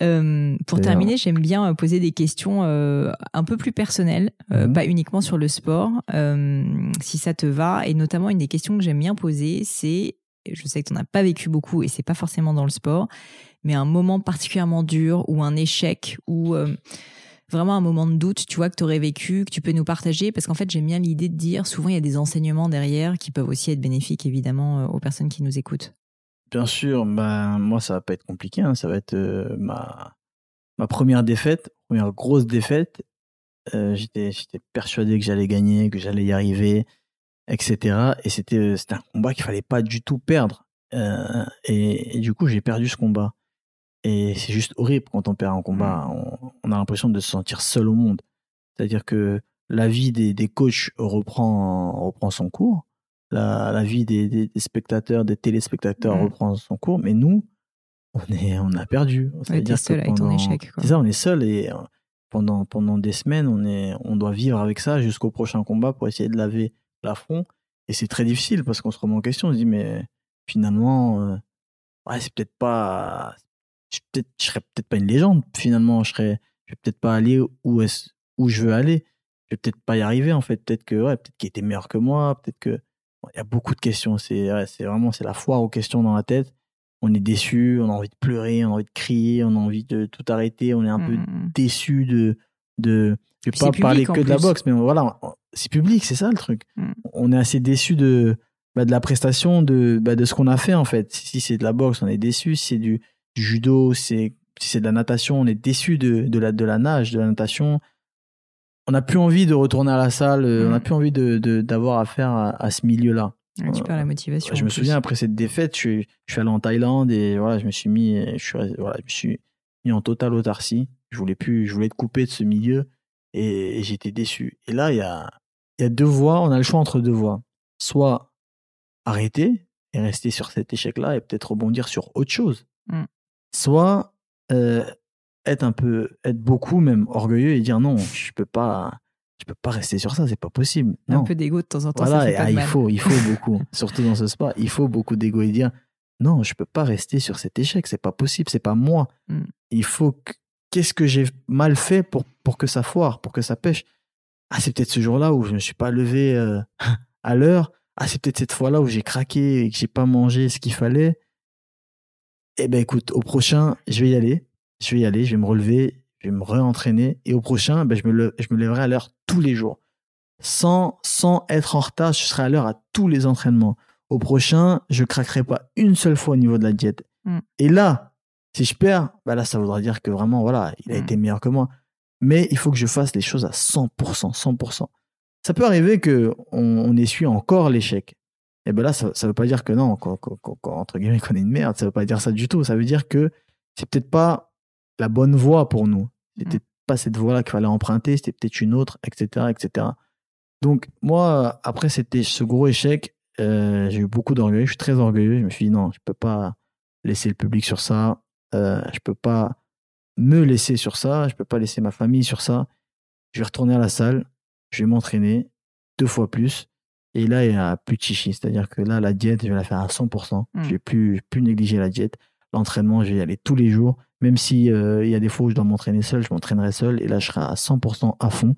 Euh, pour terminer, j'aime bien euh, poser des questions euh, un peu plus personnelles, euh, Mhm. pas uniquement sur le sport, euh, si ça te va. Et notamment, une des questions que j'aime bien poser, c'est, je sais que tu n'en as pas vécu beaucoup et c'est pas forcément dans le sport, mais un moment particulièrement dur ou un échec ou euh, vraiment un moment de doute, tu vois, que tu aurais vécu, que tu peux nous partager. Parce qu'en fait, j'aime bien l'idée de dire, souvent, il y a des enseignements derrière qui peuvent aussi être bénéfiques, évidemment, euh, aux personnes qui nous écoutent. Bien sûr, ben, moi, ça va pas être compliqué. hein. Ça va être euh, ma, première défaite, première grosse défaite. J'étais persuadé que j'allais gagner, que j'allais y arriver, etc. Et c'était, euh, c'était un combat qu'il fallait pas du tout perdre. Euh, et, et du coup, j'ai perdu ce combat. Et c'est juste horrible quand on perd un combat. On, on a l'impression de se sentir seul au monde. C'est-à-dire que la vie des, des coachs reprend, reprend son cours. La, la vie des, des- des spectateurs, des téléspectateurs Mhm. reprend son cours. Mais nous, on, est, on a perdu. C'est-à-dire. C'est ça, on est seul et euh, pendant, pendant des semaines, on, est, on doit vivre avec ça jusqu'au prochain combat pour essayer de laver l'affront. Et c'est très difficile parce qu'on se remet en question. On se dit, mais finalement, euh, ouais, c'est peut-être pas. Je, serais peut-être pas une légende. Finalement, je serais, je vais peut-être pas aller où, est où je veux aller. Je vais peut-être pas y arriver en fait. Peut-être que, ouais, peut-être qu'il était meilleur que moi. Peut-être que. Il y a beaucoup de questions. C'est, ouais, vraiment, c'est la foire aux questions dans la tête. On est déçu, on a envie de pleurer, on a envie de crier, on a envie de tout arrêter. On est un peu Mhm. déçu de de je vais pas parler que de la boxe mais voilà c'est public c'est ça le truc Mm. on est assez déçu de bah, de la prestation de bah, de ce qu'on a fait en fait si c'est de la boxe on est déçu si c'est du, du judo c'est si c'est de la natation on est déçu de de la de la nage de la natation on n'a plus envie de retourner à la salle euh, on n'a Mm. plus envie de d'avoir affaire à, à ce milieu là Ouais, tu Euh, perds la motivation. je me souviens après cette défaite, je suis, je suis allé en Thaïlande et voilà, je me suis mis, je suis, voilà, je me suis mis en totale autarcie. Je voulais plus, je voulais être coupé de ce milieu et, et j'étais déçu. Et là, il y a, il y a deux voies. On a le choix entre deux voies. Soit arrêter et rester sur cet échec-là et peut-être rebondir sur autre chose. Mm. Soit euh, être un peu, être beaucoup même orgueilleux et dire non, je peux pas, je peux pas rester sur ça, c'est pas possible. Un Non. peu d'ego de temps en temps, Voilà, ça fait et, pas ah, il mal. faut, il faut [LAUGHS] beaucoup, surtout dans ce sport, il faut beaucoup d'ego et dire non, je peux pas rester sur cet échec, c'est pas possible, c'est pas moi. Mm. Il faut que, qu'est-ce que j'ai mal fait pour, pour que ça foire, pour que ça pêche? Ah, c'est peut-être ce jour-là où je me suis pas levé euh, [LAUGHS] à l'heure. Ah, c'est peut-être cette fois-là où j'ai craqué et que j'ai pas mangé ce qu'il fallait. Eh ben, écoute, au prochain, je vais y aller. Je vais y aller, je vais me relever, je vais me réentraîner. Et au prochain, ben, je, me le- je me lèverai à l'heure tous les jours sans, sans être en retard, je serai à l'heure à tous les entraînements. Au prochain, je craquerai pas une seule fois au niveau de la diète. Mm. Et là, si je perds, bah là, ça voudra dire que vraiment, voilà, il a Mm. été meilleur que moi. Mais il faut que je fasse les choses à 100%, 100%. Ça peut arriver que on, on essuie encore l'échec. Et ben là, ça, ça veut pas dire que non, entre guillemets, qu'on est une merde. Ça veut pas dire ça du tout. Ça veut dire que c'est peut-être pas la bonne voie pour nous. C'était Mm. pas cette voie-là qu'il fallait emprunter. C'était peut-être une autre, etc., etc. Donc moi, après c'était ce gros échec, euh, j'ai eu beaucoup d'orgueil. Je suis très orgueilleux. Je me suis dit non, je peux pas laisser le public sur ça. Euh, je peux pas me laisser sur ça. Je peux pas laisser ma famille sur ça. Je vais retourner à la salle. Je vais m'entraîner deux fois plus. Et là, il n'y a plus de chichi. C'est-à-dire que là, la diète, je vais la faire à 100%. Mm. Je vais plus, plus négliger la diète. L'entraînement, je vais y aller tous les jours. Même si euh, il y a des fois où je dois m'entraîner seul, je m'entraînerai seul. Et là, je serai à 100% à fond.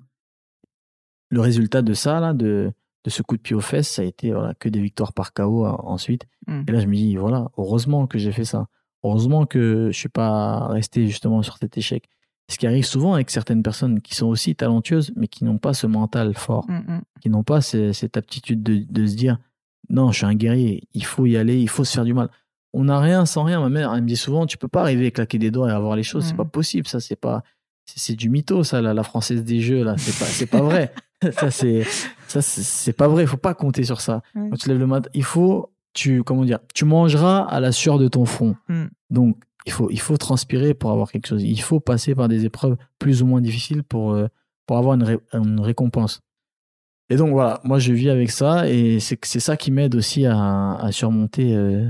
Le résultat de ça, là, de, de ce coup de pied aux fesses, ça a été voilà, que des victoires par KO euh, ensuite. Mm. Et là, je me dis, voilà, heureusement que j'ai fait ça. Heureusement que je suis pas resté justement sur cet échec. Ce qui arrive souvent avec certaines personnes qui sont aussi talentueuses, mais qui n'ont pas ce mental fort, Mm, mm. qui n'ont pas ce- cette aptitude de, de se dire, Non, je suis un guerrier. Il faut y aller, il faut se faire du mal. On n'a rien sans rien. Ma mère, elle me dit souvent, tu peux pas arriver à claquer des doigts et avoir les choses. C'est Mm. pas possible. Ça, c'est pas, c'est c'est du mytho, ça, la, la française des jeux, là. C'est pas, c'est pas vrai. [LAUGHS] ça, c'est, ça, c'est c'est pas vrai. Il faut pas compter sur ça. Quand tu lèves le matin, il faut, tu, comment dire, tu mangeras à la sueur de ton front. Mm. Donc, il faut, il faut transpirer pour avoir quelque chose. Il faut passer par des épreuves plus ou moins difficiles pour, euh, pour avoir une, ré- une récompense. Et donc, voilà, moi, je vis avec ça et c'est c'est ça qui m'aide aussi à, à surmonter euh,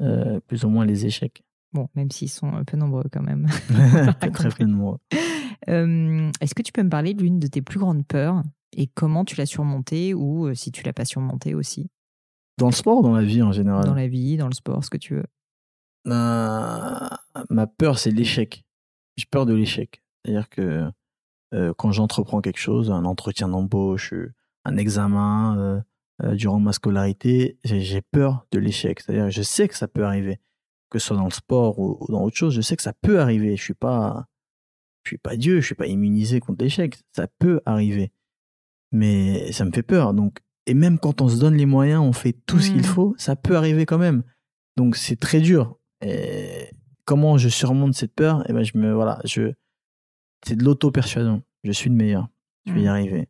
euh, plus ou moins les échecs. Bon, même s'ils sont un peu nombreux quand même. [LAUGHS] [LAUGHS] très, pleinement. Euh, Est-ce que tu peux me parler de l'une de tes plus grandes peurs et comment tu l'as surmontée ou si tu l'as pas surmontée aussi? Dans le sport, dans la vie en général. dans la vie, dans le sport, ce que tu veux. Ma, ma peur, c'est l'échec. J'ai peur de l'échec. C'est-à-dire que euh, quand j'entreprends quelque chose, un entretien d'embauche, euh, un examen euh, euh, durant ma scolarité, j'ai peur de l'échec. C'est-à-dire que je sais que ça peut arriver, que ce soit dans le sport ou, ou dans autre chose, je sais que ça peut arriver. Je suis pas, je suis pas Dieu, je suis pas immunisé contre l'échec. Ça peut arriver, mais ça me fait peur. Donc, et même quand on se donne les moyens, on fait tout ce qu'il Mhm. faut, ça peut arriver quand même. Donc c'est très dur. Et comment je surmonte cette peur? Et ben je me voilà, je c'est de l'auto-persuasion. Je suis le meilleur. Je vais y Mhm. arriver.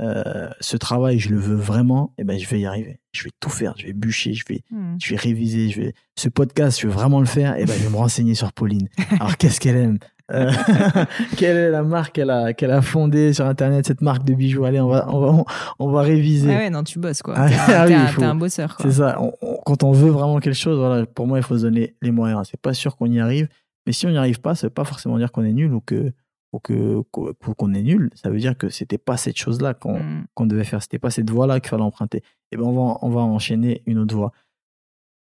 Euh, ce travail, je le veux vraiment. Et ben je vais y arriver. Je vais tout faire. Je vais bûcher. Je vais Hmm. je vais réviser. Je vais ce podcast, je veux vraiment le faire. Et ben je vais me renseigner sur Pauline. [LAUGHS] Alors qu'est-ce qu'elle aime? Euh, [LAUGHS] Quelle est la marque qu'elle a qu'elle a fondée sur internet cette marque de bijoux? Allez, on va on va on va réviser. Ah ouais, non, tu bosses quoi. Ah, T'es un, ah oui, un- faut- bosseur quoi. C'est ça. On- on- quand on veut vraiment quelque chose, voilà, pour moi, il faut se donner les moyens. C'est pas sûr qu'on y arrive, mais si on n'y arrive pas, ça veut pas forcément dire qu'on est nul ou que ou que qu'o- qu'on est nul. Ça veut dire que c'était pas cette chose-là qu'on qu'on devait faire. C'était pas cette voie-là qu'il fallait emprunter. Et ben on va on va enchaîner une autre voie.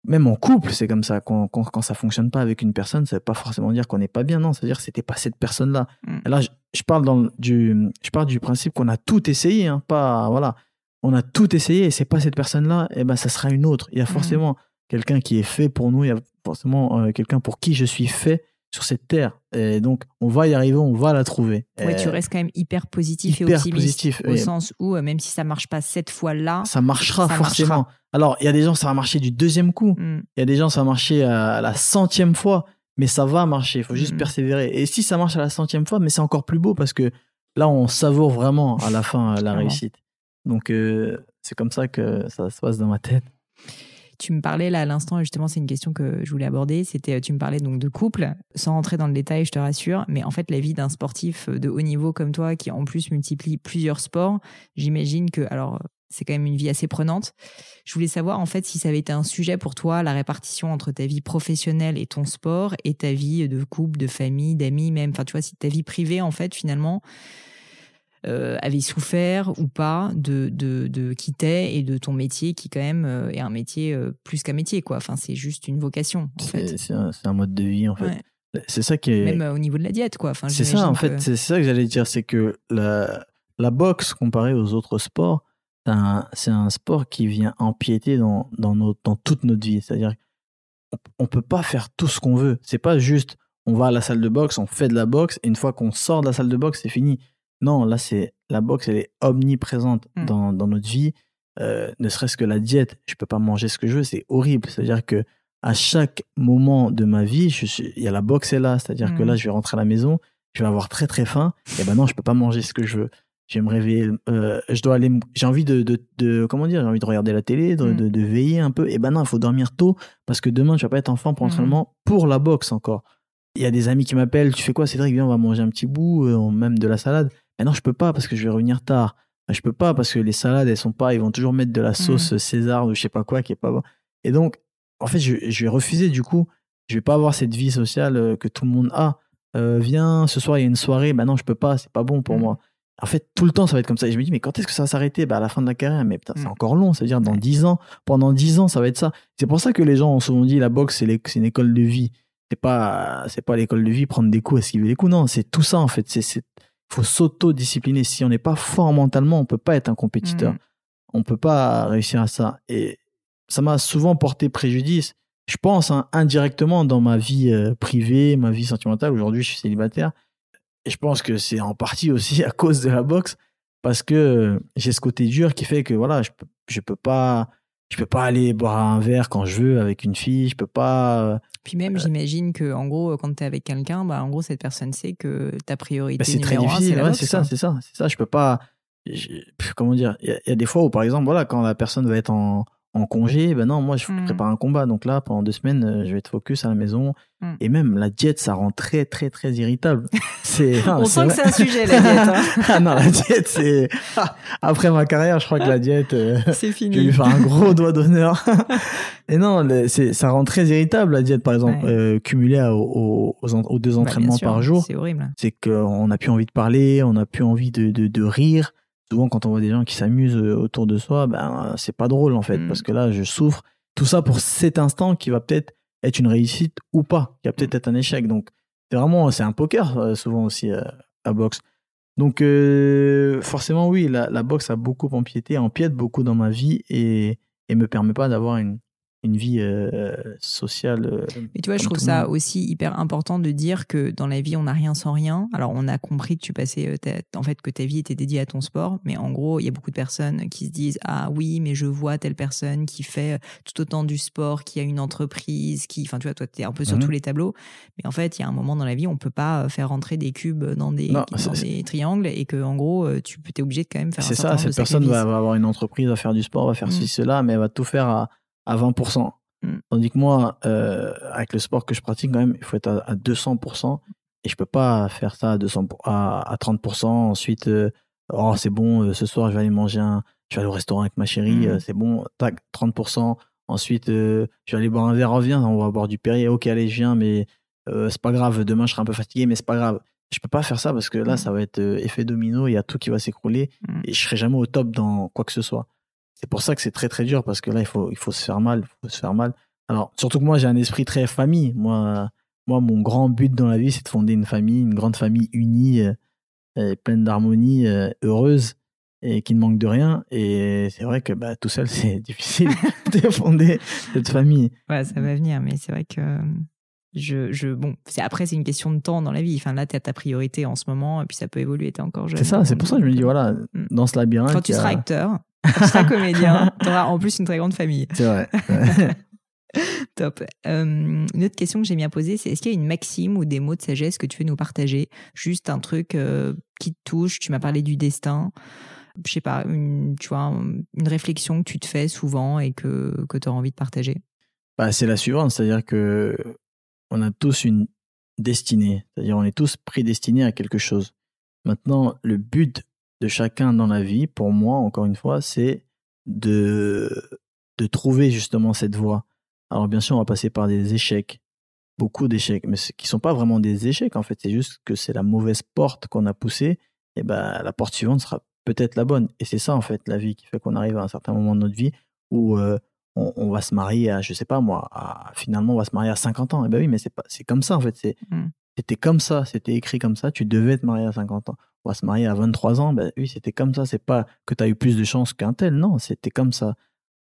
Même en couple, c'est comme ça. Quand, quand, quand ça fonctionne pas avec une personne, ça veut pas forcément dire qu'on n'est pas bien. Non, ça veut dire que c'était pas cette personne-là. Mm. Là, je, je parle dans le- du, je parle du principe qu'on a tout essayé, hein, pas voilà. On a tout essayé et c'est pas cette personne-là. Et ben, ça sera une autre. Il y a Mm. forcément quelqu'un qui est fait pour nous. Il y a forcément euh, quelqu'un pour qui je suis fait sur cette terre. Et donc, on va y arriver, on va la trouver. Ouais, tu Et restes quand même hyper positif et hyper optimiste. positif, Au sens où, euh, même si ça marche pas cette fois-là, ça marchera Ça forcément. marchera. Alors, il y a des gens, ça va marcher du deuxième coup. hmm, Il y a des gens, ça va marcher à la centième fois, mais ça va marcher. Il faut juste Mhm. persévérer. Et si ça marche à la centième fois, mais c'est encore plus beau parce que là, on savoure vraiment à la fin euh, la réussite. Donc, euh, c'est comme ça que ça se passe dans ma tête. Tu me parlais là à l'instant, justement, c'est une question que je voulais aborder. C'était, euh, tu me parlais donc de couple, sans rentrer dans le détail, je te rassure. Mais en fait, la vie d'un sportif de haut niveau comme toi, qui en plus multiplie plusieurs sports, j'imagine que, alors, c'est quand même une vie assez prenante. Je voulais savoir en fait si ça avait été un sujet pour toi, la répartition entre ta vie professionnelle et ton sport, et ta vie de couple, de famille, d'amis même. Enfin, tu vois, si ta vie privée, en fait, finalement, euh, avait souffert ou pas de, de, de qui t'es et de ton métier qui quand même euh, est un métier euh, plus qu'un métier quoi. Enfin c'est juste une vocation fait. C'est un, mode de vie, en fait. Ouais. C'est ça qui est. Même euh, au niveau de la diète quoi. Enfin, C'est ça, en fait, que- c'est c'est ça que j'allais dire, c'est que la, la boxe, comparée aux autres sports, c'est un, sport qui vient empiéter dans, dans, notre, dans toute notre vie. C'est-à-dire on, on peut pas faire tout ce qu'on veut. C'est pas juste, on va à la salle de boxe, on fait de la boxe, et une fois qu'on sort de la salle de boxe, c'est fini. Non, là, c'est la boxe, elle est omniprésente Mm. dans, dans notre vie. Euh, ne serait-ce que la diète, je peux pas manger ce que je veux, c'est horrible. C'est-à-dire que à chaque moment de ma vie, je suis, il y a la boxe est là. C'est-à-dire que là, je vais rentrer à la maison, je vais avoir très très faim, et ben non, je peux pas manger ce que je veux. Je vais me réveiller, euh, je dois aller, j'ai envie de, de, de- comment dire, j'ai envie de regarder la télé, de, Mm. de, de veiller un peu. Et ben non, il faut dormir tôt parce que demain, tu vas pas être en forme pour l'entraînement pour la boxe encore. Il y a des amis qui m'appellent, tu fais quoi, Cédric, viens, on va manger un petit bout, euh, même de la salade. Mais non, je peux pas parce que je vais revenir tard. Je peux pas parce que les salades, elles sont pas, ils vont toujours mettre de la sauce César ou je sais pas quoi qui est pas bon. Et donc, en fait, je, je vais refuser du coup. Je vais pas avoir cette vie sociale euh, que tout le monde a. Euh, viens, ce soir il y a une soirée. Bah non, je peux pas, c'est pas bon pour Mm. moi. En fait, tout le temps, ça va être comme ça. Et je me dis, mais quand est-ce que ça va s'arrêter? Bah, À la fin de la carrière. Mais putain, c'est Mm. encore long. C'est-à-dire, dans Ouais. 10 ans, pendant 10 ans, ça va être ça. C'est pour ça que les gens ont souvent dit, la boxe, c'est une école de vie. C'est pas, c'est pas l'école de vie, prendre des coups, esquiver les coups. Non, c'est tout ça, en fait. C'est, faut s'auto-discipliner. Si on n'est pas fort mentalement, on peut pas être un compétiteur. Mm. On peut pas réussir à ça. Et ça m'a souvent porté préjudice. Je pense hein, indirectement dans ma vie euh, privée, ma vie sentimentale. Aujourd'hui, je suis célibataire. Et je pense que c'est en partie aussi [LAUGHS] à cause de la boxe parce que euh, j'ai ce côté dur qui fait que voilà, je peux, je peux pas je peux pas aller boire un verre quand je veux avec une fille, je peux pas. euh, Puis même, j'imagine que en gros, quand tu es avec quelqu'un, bah, en gros, cette personne sait que ta priorité Bah, c'est très difficile. ouais, c'est ça, c'est ça, c'est ça. Je peux pas. Comment dire Il y, y a des fois où, par exemple, voilà, quand la personne va être en, en congé, ben non, moi, je Mm. prépare un combat. Donc là, pendant deux semaines, euh, je vais être focus à la maison. Mm. Et même la diète, ça rend très, très, très irritable. [LAUGHS] C'est. On sent que c'est un sujet, la diète. hein. [LAUGHS] ah non, la diète, c'est. [LAUGHS] Après ma carrière, je crois que la diète. euh, c'est Je vais fini. lui faire un gros doigt d'honneur. Et non, c'est, ça rend très irritable la diète, par exemple, Ouais. euh, cumulée aux, aux, en- aux deux Bah, entraînements sûr, par jour. C'est horrible. C'est qu'on n'a plus envie de parler, on n'a plus envie de, de, de rire. Souvent, quand on voit des gens qui s'amusent euh, autour de soi, ben, c'est pas drôle en fait, Mm. parce que là, je souffre. Tout ça pour cet instant qui va peut-être être une réussite ou pas, qui va peut-être être un échec. Donc, c'est vraiment, c'est un poker euh, souvent aussi euh, la boxe. Donc, euh, forcément, oui, la, la boxe a beaucoup empiété, empiète beaucoup dans ma vie et, et me permet pas d'avoir une, une vie euh, sociale. euh, Mais tu vois, je trouve ça aussi hyper important de dire que dans la vie, on n'a rien sans rien. Alors, on a compris que tu passais, euh, ta- en fait, que ta vie était dédiée à ton sport. Mais en gros, il y a beaucoup de personnes qui se disent Ah oui, mais je vois telle personne qui fait tout autant du sport, qui a une entreprise, qui. Enfin, tu vois, toi, tu es un peu sur Mhm. tous les tableaux. Mais en fait, il y a un moment dans la vie, on peut pas faire rentrer des cubes dans des, Non, dans c'est- des triangles et que, en gros, tu es obligé de quand même faire C'est ça, cette personne va, avoir une entreprise, va faire du sport, va faire Mm. ceci, cela, mais elle va tout faire à, à 20%. Mm. Tandis que moi, euh, avec le sport que je pratique, quand même, il faut être à, à 200%. Et je peux pas faire ça à, 200, pour- à, à 30%. Ensuite, euh, oh, c'est bon, euh, ce soir, je vais aller manger un. Je vais aller au restaurant avec ma chérie, Mm. c'est bon, tac, 30%. Ensuite, je vais aller boire un verre, reviens, on va boire du Perrier. Ok, allez, je viens, mais c'est pas grave. Demain, je serai un peu fatigué, mais c'est pas grave. Je peux pas faire ça parce que là, Mm. ça va être effet domino, il y a tout qui va s'écrouler et je serai jamais au top dans quoi que ce soit. C'est pour ça que c'est très très dur parce que là, il faut, il faut se faire mal, il faut se faire mal. Alors, surtout que moi, j'ai un esprit très famille. Moi, moi, mon grand but dans la vie, c'est de fonder une famille, une grande famille unie, euh, pleine d'harmonie, euh, heureuse et qui ne manque de rien. Et c'est vrai que bah, tout seul, [LAUGHS] c'est difficile [LAUGHS] de fonder cette famille. Ouais, ça va venir, mais c'est vrai que euh, je, je bon, c'est après c'est une question de temps dans la vie. Enfin là, t'as ta priorité en ce moment, et puis ça peut évoluer. T'es encore jeune. C'est ça, c'est pour ça que je me dis, voilà, Mm. dans ce labyrinthe. Quand tu a- seras acteur, tu seras [LAUGHS] comédien, t'auras en plus une très grande famille. C'est vrai. [LAUGHS] Top. Euh, une autre question que j'ai bien posée, c'est est-ce qu'il y a une maxime ou des mots de sagesse que tu veux nous partager? Juste un truc euh, qui te touche. Tu m'as parlé du destin. Je sais pas, une, tu vois, une réflexion que tu te fais souvent et que, que tu as envie de partager. Bah, c'est la suivante, c'est-à-dire que on a tous une destinée, c'est-à-dire on est tous prédestinés à quelque chose. Maintenant, le but de chacun dans la vie, pour moi, encore une fois, c'est de, de trouver justement cette voie. Alors bien sûr, on va passer par des échecs, beaucoup d'échecs, mais ce- qui sont pas vraiment des échecs en fait, c'est juste que c'est la mauvaise porte qu'on a poussée, et ben la porte suivante sera peut-être la bonne. Et c'est ça en fait la vie qui fait qu'on arrive à un certain moment de notre vie où euh, on, on va se marier à, je sais pas moi, à, finalement on va se marier à 50 ans. Et ben oui, mais c'est pas, c'est comme ça en fait. C'est, Mm. c'était comme ça, c'était écrit comme ça. Tu devais te marier à 50 ans. On va se marier à 23 ans. Ben oui, c'était comme ça. C'est pas que tu as eu plus de chance qu'un tel. Non, c'était comme ça.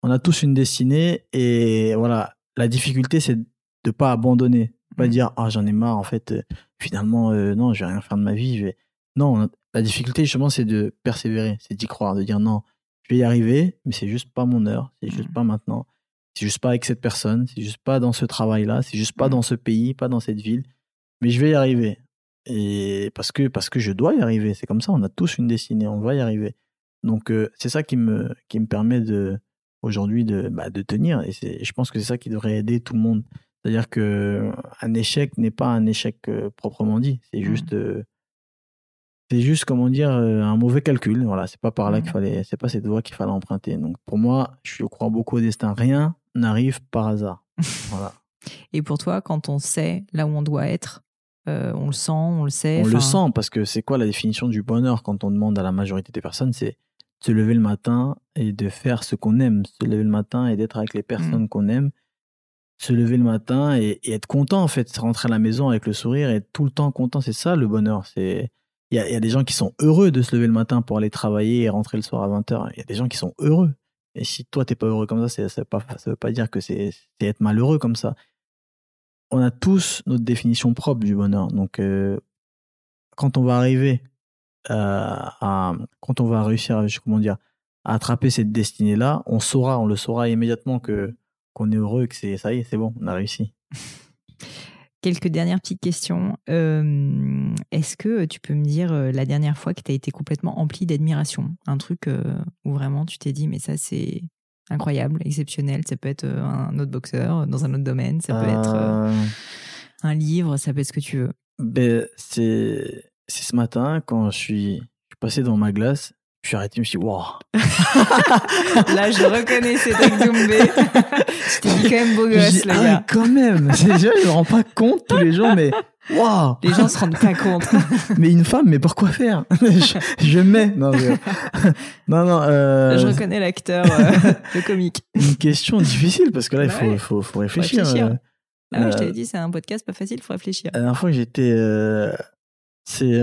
On a tous une destinée et voilà. La difficulté, c'est de pas abandonner, pas Mm. dire ah j'en ai marre en fait. euh, finalement, euh, non, je vais rien faire de ma vie. Je vais... Non, la difficulté justement, c'est de persévérer, c'est d'y croire, de dire non, je vais y arriver, mais c'est juste pas mon heure, c'est juste Mm. pas maintenant, c'est juste pas avec cette personne, c'est juste pas dans ce travail-là, c'est juste pas Mm. dans ce pays, pas dans cette ville, mais je vais y arriver. Et parce que parce que je dois y arriver, c'est comme ça, on a tous une destinée, on va y arriver. Donc euh, c'est ça qui me qui me permet de aujourd'hui de bah, de tenir et, je pense que c'est ça qui devrait aider tout le monde. C'est-à-dire que un échec n'est pas un échec euh, proprement dit, c'est Mm. juste euh, c'est juste comment dire euh, un mauvais calcul. Voilà, c'est pas par là qu'il fallait, c'est pas cette voie qu'il fallait emprunter. Donc pour moi, je crois beaucoup au destin. Rien n'arrive par hasard. [LAUGHS] Voilà. Et pour toi, quand on sait là où on doit être, euh, on le sent, on le sait. On le sent parce que c'est quoi la définition du bonheur quand on demande à la majorité des personnes? C'est de se lever le matin et de faire ce qu'on aime, se lever le matin et d'être avec les personnes qu'on aime, se lever le matin et, et être content en fait, rentrer à la maison avec le sourire et être tout le temps content. C'est ça le bonheur. C'est il y a, des gens qui sont heureux de se lever le matin pour aller travailler et rentrer le soir à 20h. Il y a des gens qui sont heureux. Et si toi, t'es pas heureux comme ça, ça ne veut pas dire que c'est être malheureux comme ça. On a tous notre définition propre du bonheur. Donc, euh, quand on va arriver euh, à. Quand on va réussir à, comment dire, attraper cette destinée-là, on saura, on le saura immédiatement que qu'on est heureux, que c'est ça y est, c'est bon, on a réussi. [LAUGHS] Quelques dernières petites questions. Euh, Est-ce que tu peux me dire euh, la dernière fois que tu as été complètement empli d'admiration? Un truc euh, où vraiment tu t'es dit, mais ça c'est incroyable, exceptionnel. Ça peut être un autre boxeur dans un autre domaine, ça peut être euh, un livre, ça peut être ce que tu veux. ben, c'est c'est ce matin quand je suis, je suis passé dans ma glace, je suis arrêté, je me suis dit, waouh, [LAUGHS] Là, je reconnais Cédric Doumbé. je t'ai dit quand même beau gosse, le ah gars. oui, quand même, [LAUGHS] déjà, je me rends pas compte tous les jours, mais waouh, Les gens se rendent pas compte. [LAUGHS] mais une femme, mais pourquoi faire? Je, je mets, non, je- non, non, euh, je reconnais l'acteur, euh, le comique. une question difficile parce que là, il faut, ouais. faut, faut réfléchir. réfléchir. euh. Ah ouais, je t'avais dit, c'est un podcast pas facile, faut réfléchir. La dernière fois que j'étais, c'est,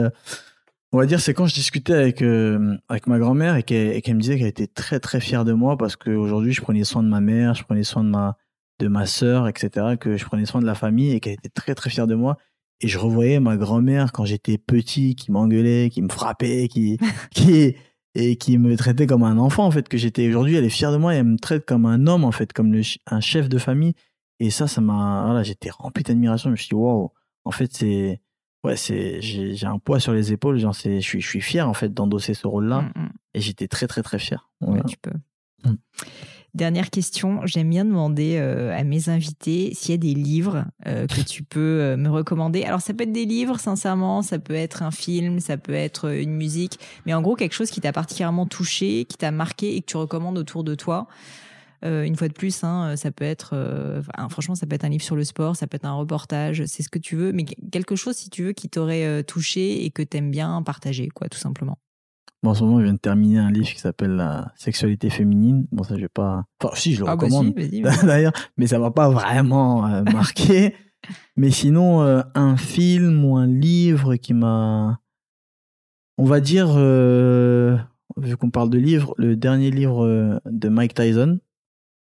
on va dire, c'est quand je discutais avec euh, avec ma grand-mère et qu'elle et qu'elle me disait qu'elle était très très fière de moi parce qu'aujourd'hui je prenais soin de ma mère, je prenais soin de ma de ma sœur, etc. Que je prenais soin de la famille et qu'elle était très très fière de moi. Et je revoyais ma grand-mère quand j'étais petit qui m'engueulait, qui me frappait, qui [LAUGHS] qui et qui me traitait comme un enfant en fait que j'étais. Aujourd'hui, elle est fière de moi et elle me traite comme un homme en fait, comme le, un chef de famille. Et ça, ça m'a, voilà, j'étais rempli d'admiration. Je me suis dit, waouh, en fait, c'est, ouais, c'est, j'ai, un poids sur les épaules. Genre, je suis, je suis fier, en fait, d'endosser ce rôle-là. Mm, mm. Et j'étais très, très, très fier. Ouais, Voilà. tu peux. Mm. Dernière question, j'aime bien demander euh, à mes invités s'il y a des livres euh, que tu peux euh, me recommander. Alors ça peut être des livres, sincèrement, ça peut être un film, ça peut être une musique, mais en gros quelque chose qui t'a particulièrement touché, qui t'a marqué et que tu recommandes autour de toi. Euh, une fois de plus, hein, ça peut être, euh, enfin, franchement, ça peut être un livre sur le sport, ça peut être un reportage, c'est ce que tu veux, mais quelque chose, si tu veux, qui t'aurait euh, touché et que t'aimes bien partager, quoi, tout simplement. Bon, en ce moment, je viens de terminer un livre qui s'appelle La sexualité féminine. Bon, ça, je vais pas, enfin, si, je le Ah bah recommande. si. [LAUGHS] D'ailleurs, mais ça m'a pas vraiment euh, [LAUGHS] marqué. mais sinon, euh, un film ou un livre qui m'a, on va dire, euh, vu qu'on parle de livres, le dernier livre euh, de Mike Tyson,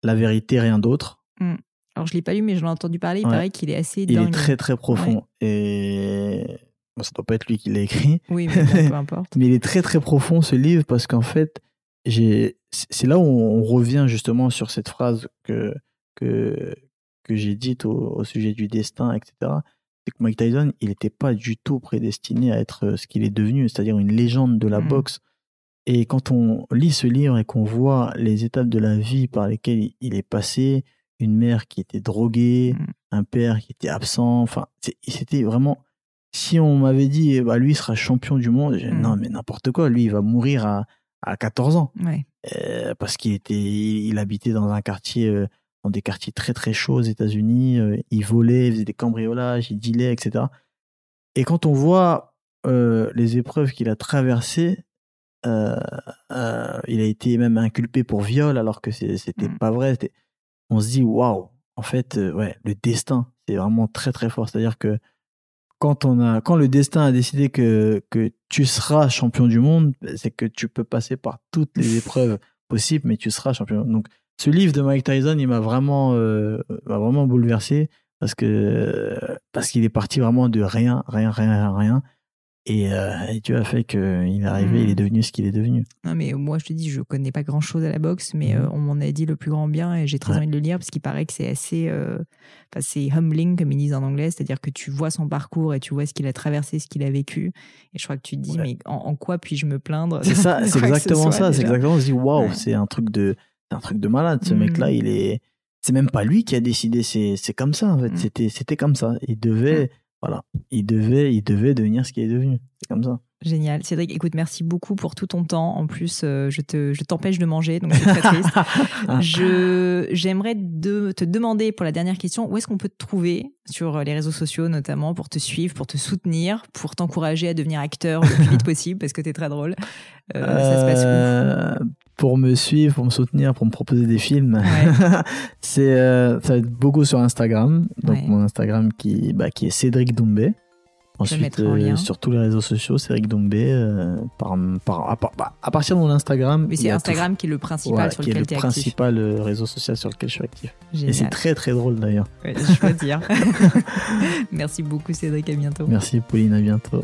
La vérité, rien d'autre. Alors je l'ai pas lu, mais j'en ai entendu parler. Il Ouais. paraît qu'il est assez Il dingue. est très très profond et bon, ça doit pas être lui qui l'a écrit, Oui, mais bon, peu importe. [LAUGHS] mais il est très très profond ce livre parce qu'en fait, c'est là où on revient justement sur cette phrase que que que j'ai dite au, au sujet du destin, etc. C'est que Mike Tyson, il n'était pas du tout prédestiné à être ce qu'il est devenu, c'est-à-dire une légende de la Mhm. boxe. Et quand on lit ce livre et qu'on voit les étapes de la vie par lesquelles il est passé, une mère qui était droguée, Mhm. un père qui était absent, enfin, c'était vraiment. Si on m'avait dit, bah, lui il sera champion du monde, j'ai dit, Mhm. non, mais n'importe quoi, lui il va mourir à, à 14 ans. Ouais. Euh, parce qu'il était, il habitait dans un quartier, euh, dans des quartiers très très chauds aux États-Unis. euh, il volait, il faisait des cambriolages, il dealait, etc. Et quand on voit les épreuves qu'il a traversées, euh, euh, il a été même inculpé pour viol alors que c'était Mm. pas vrai. On se dit waouh, en fait, euh, ouais, le destin, c'est vraiment très très fort. C'est-à-dire que quand on a, quand le destin a décidé que que tu seras champion du monde, c'est que tu peux passer par toutes les [LAUGHS] épreuves possibles, mais tu seras champion. Donc, ce livre de Mike Tyson, il m'a vraiment, m'a vraiment bouleversé parce que parce qu'il est parti vraiment de rien, rien, rien, rien. Et, euh, et Dieu a fait qu'il est arrivé, il est devenu ce qu'il est devenu. Non, mais moi, je te dis, je connais pas grand chose à la boxe, mais Mhm. euh, on m'en a dit le plus grand bien et j'ai très Ouais. envie de le lire parce qu'il paraît que c'est assez. euh, enfin, c'est humbling, comme ils disent en anglais, c'est-à-dire que tu vois son parcours et tu vois ce qu'il a traversé, ce qu'il a vécu. Et je crois que tu te dis, Ouais. mais en, en quoi puis-je me plaindre C'est ça, [LAUGHS] c'est ce exactement ça. C'est exactement. On se dit waouh, Ouais. c'est un truc de, un truc de malade. Ce mec-là, il est, c'est même pas lui qui a décidé. C'est, comme ça en fait. Mm. C'était, c'était comme ça. Il devait, voilà, il devait, il devait devenir ce qu'il est devenu. C'est comme ça. Génial. Cédric, écoute, merci beaucoup pour tout ton temps. En plus, euh, je te, je t'empêche de manger, donc c'est très triste. [LAUGHS] Je, j'aimerais de, te demander pour la dernière question, où est-ce qu'on peut te trouver sur les réseaux sociaux notamment pour te suivre, pour te soutenir, pour t'encourager à devenir acteur le plus vite [LAUGHS] possible parce que t'es très drôle. Euh, Ça se passe où Euh, Pour me suivre, pour me soutenir, pour me proposer des films, [LAUGHS] c'est, euh, ça va être beaucoup sur Instagram. Donc Ouais. mon Instagram qui, bah, qui est Cédric Doumbé. Je le Ensuite, en euh, lien. sur tous les réseaux sociaux, Cédric Doumbé. euh, par, par, à, par- bah, à partir de mon Instagram, Mais c'est Instagram qui est le principal sur lequel le tu es actif. principal euh, réseau social sur lequel je suis actif. Et c'est très très drôle d'ailleurs. Ouais, je dois dire. [LAUGHS] [LAUGHS] Merci beaucoup Cédric, à bientôt. Merci Pauline, à bientôt.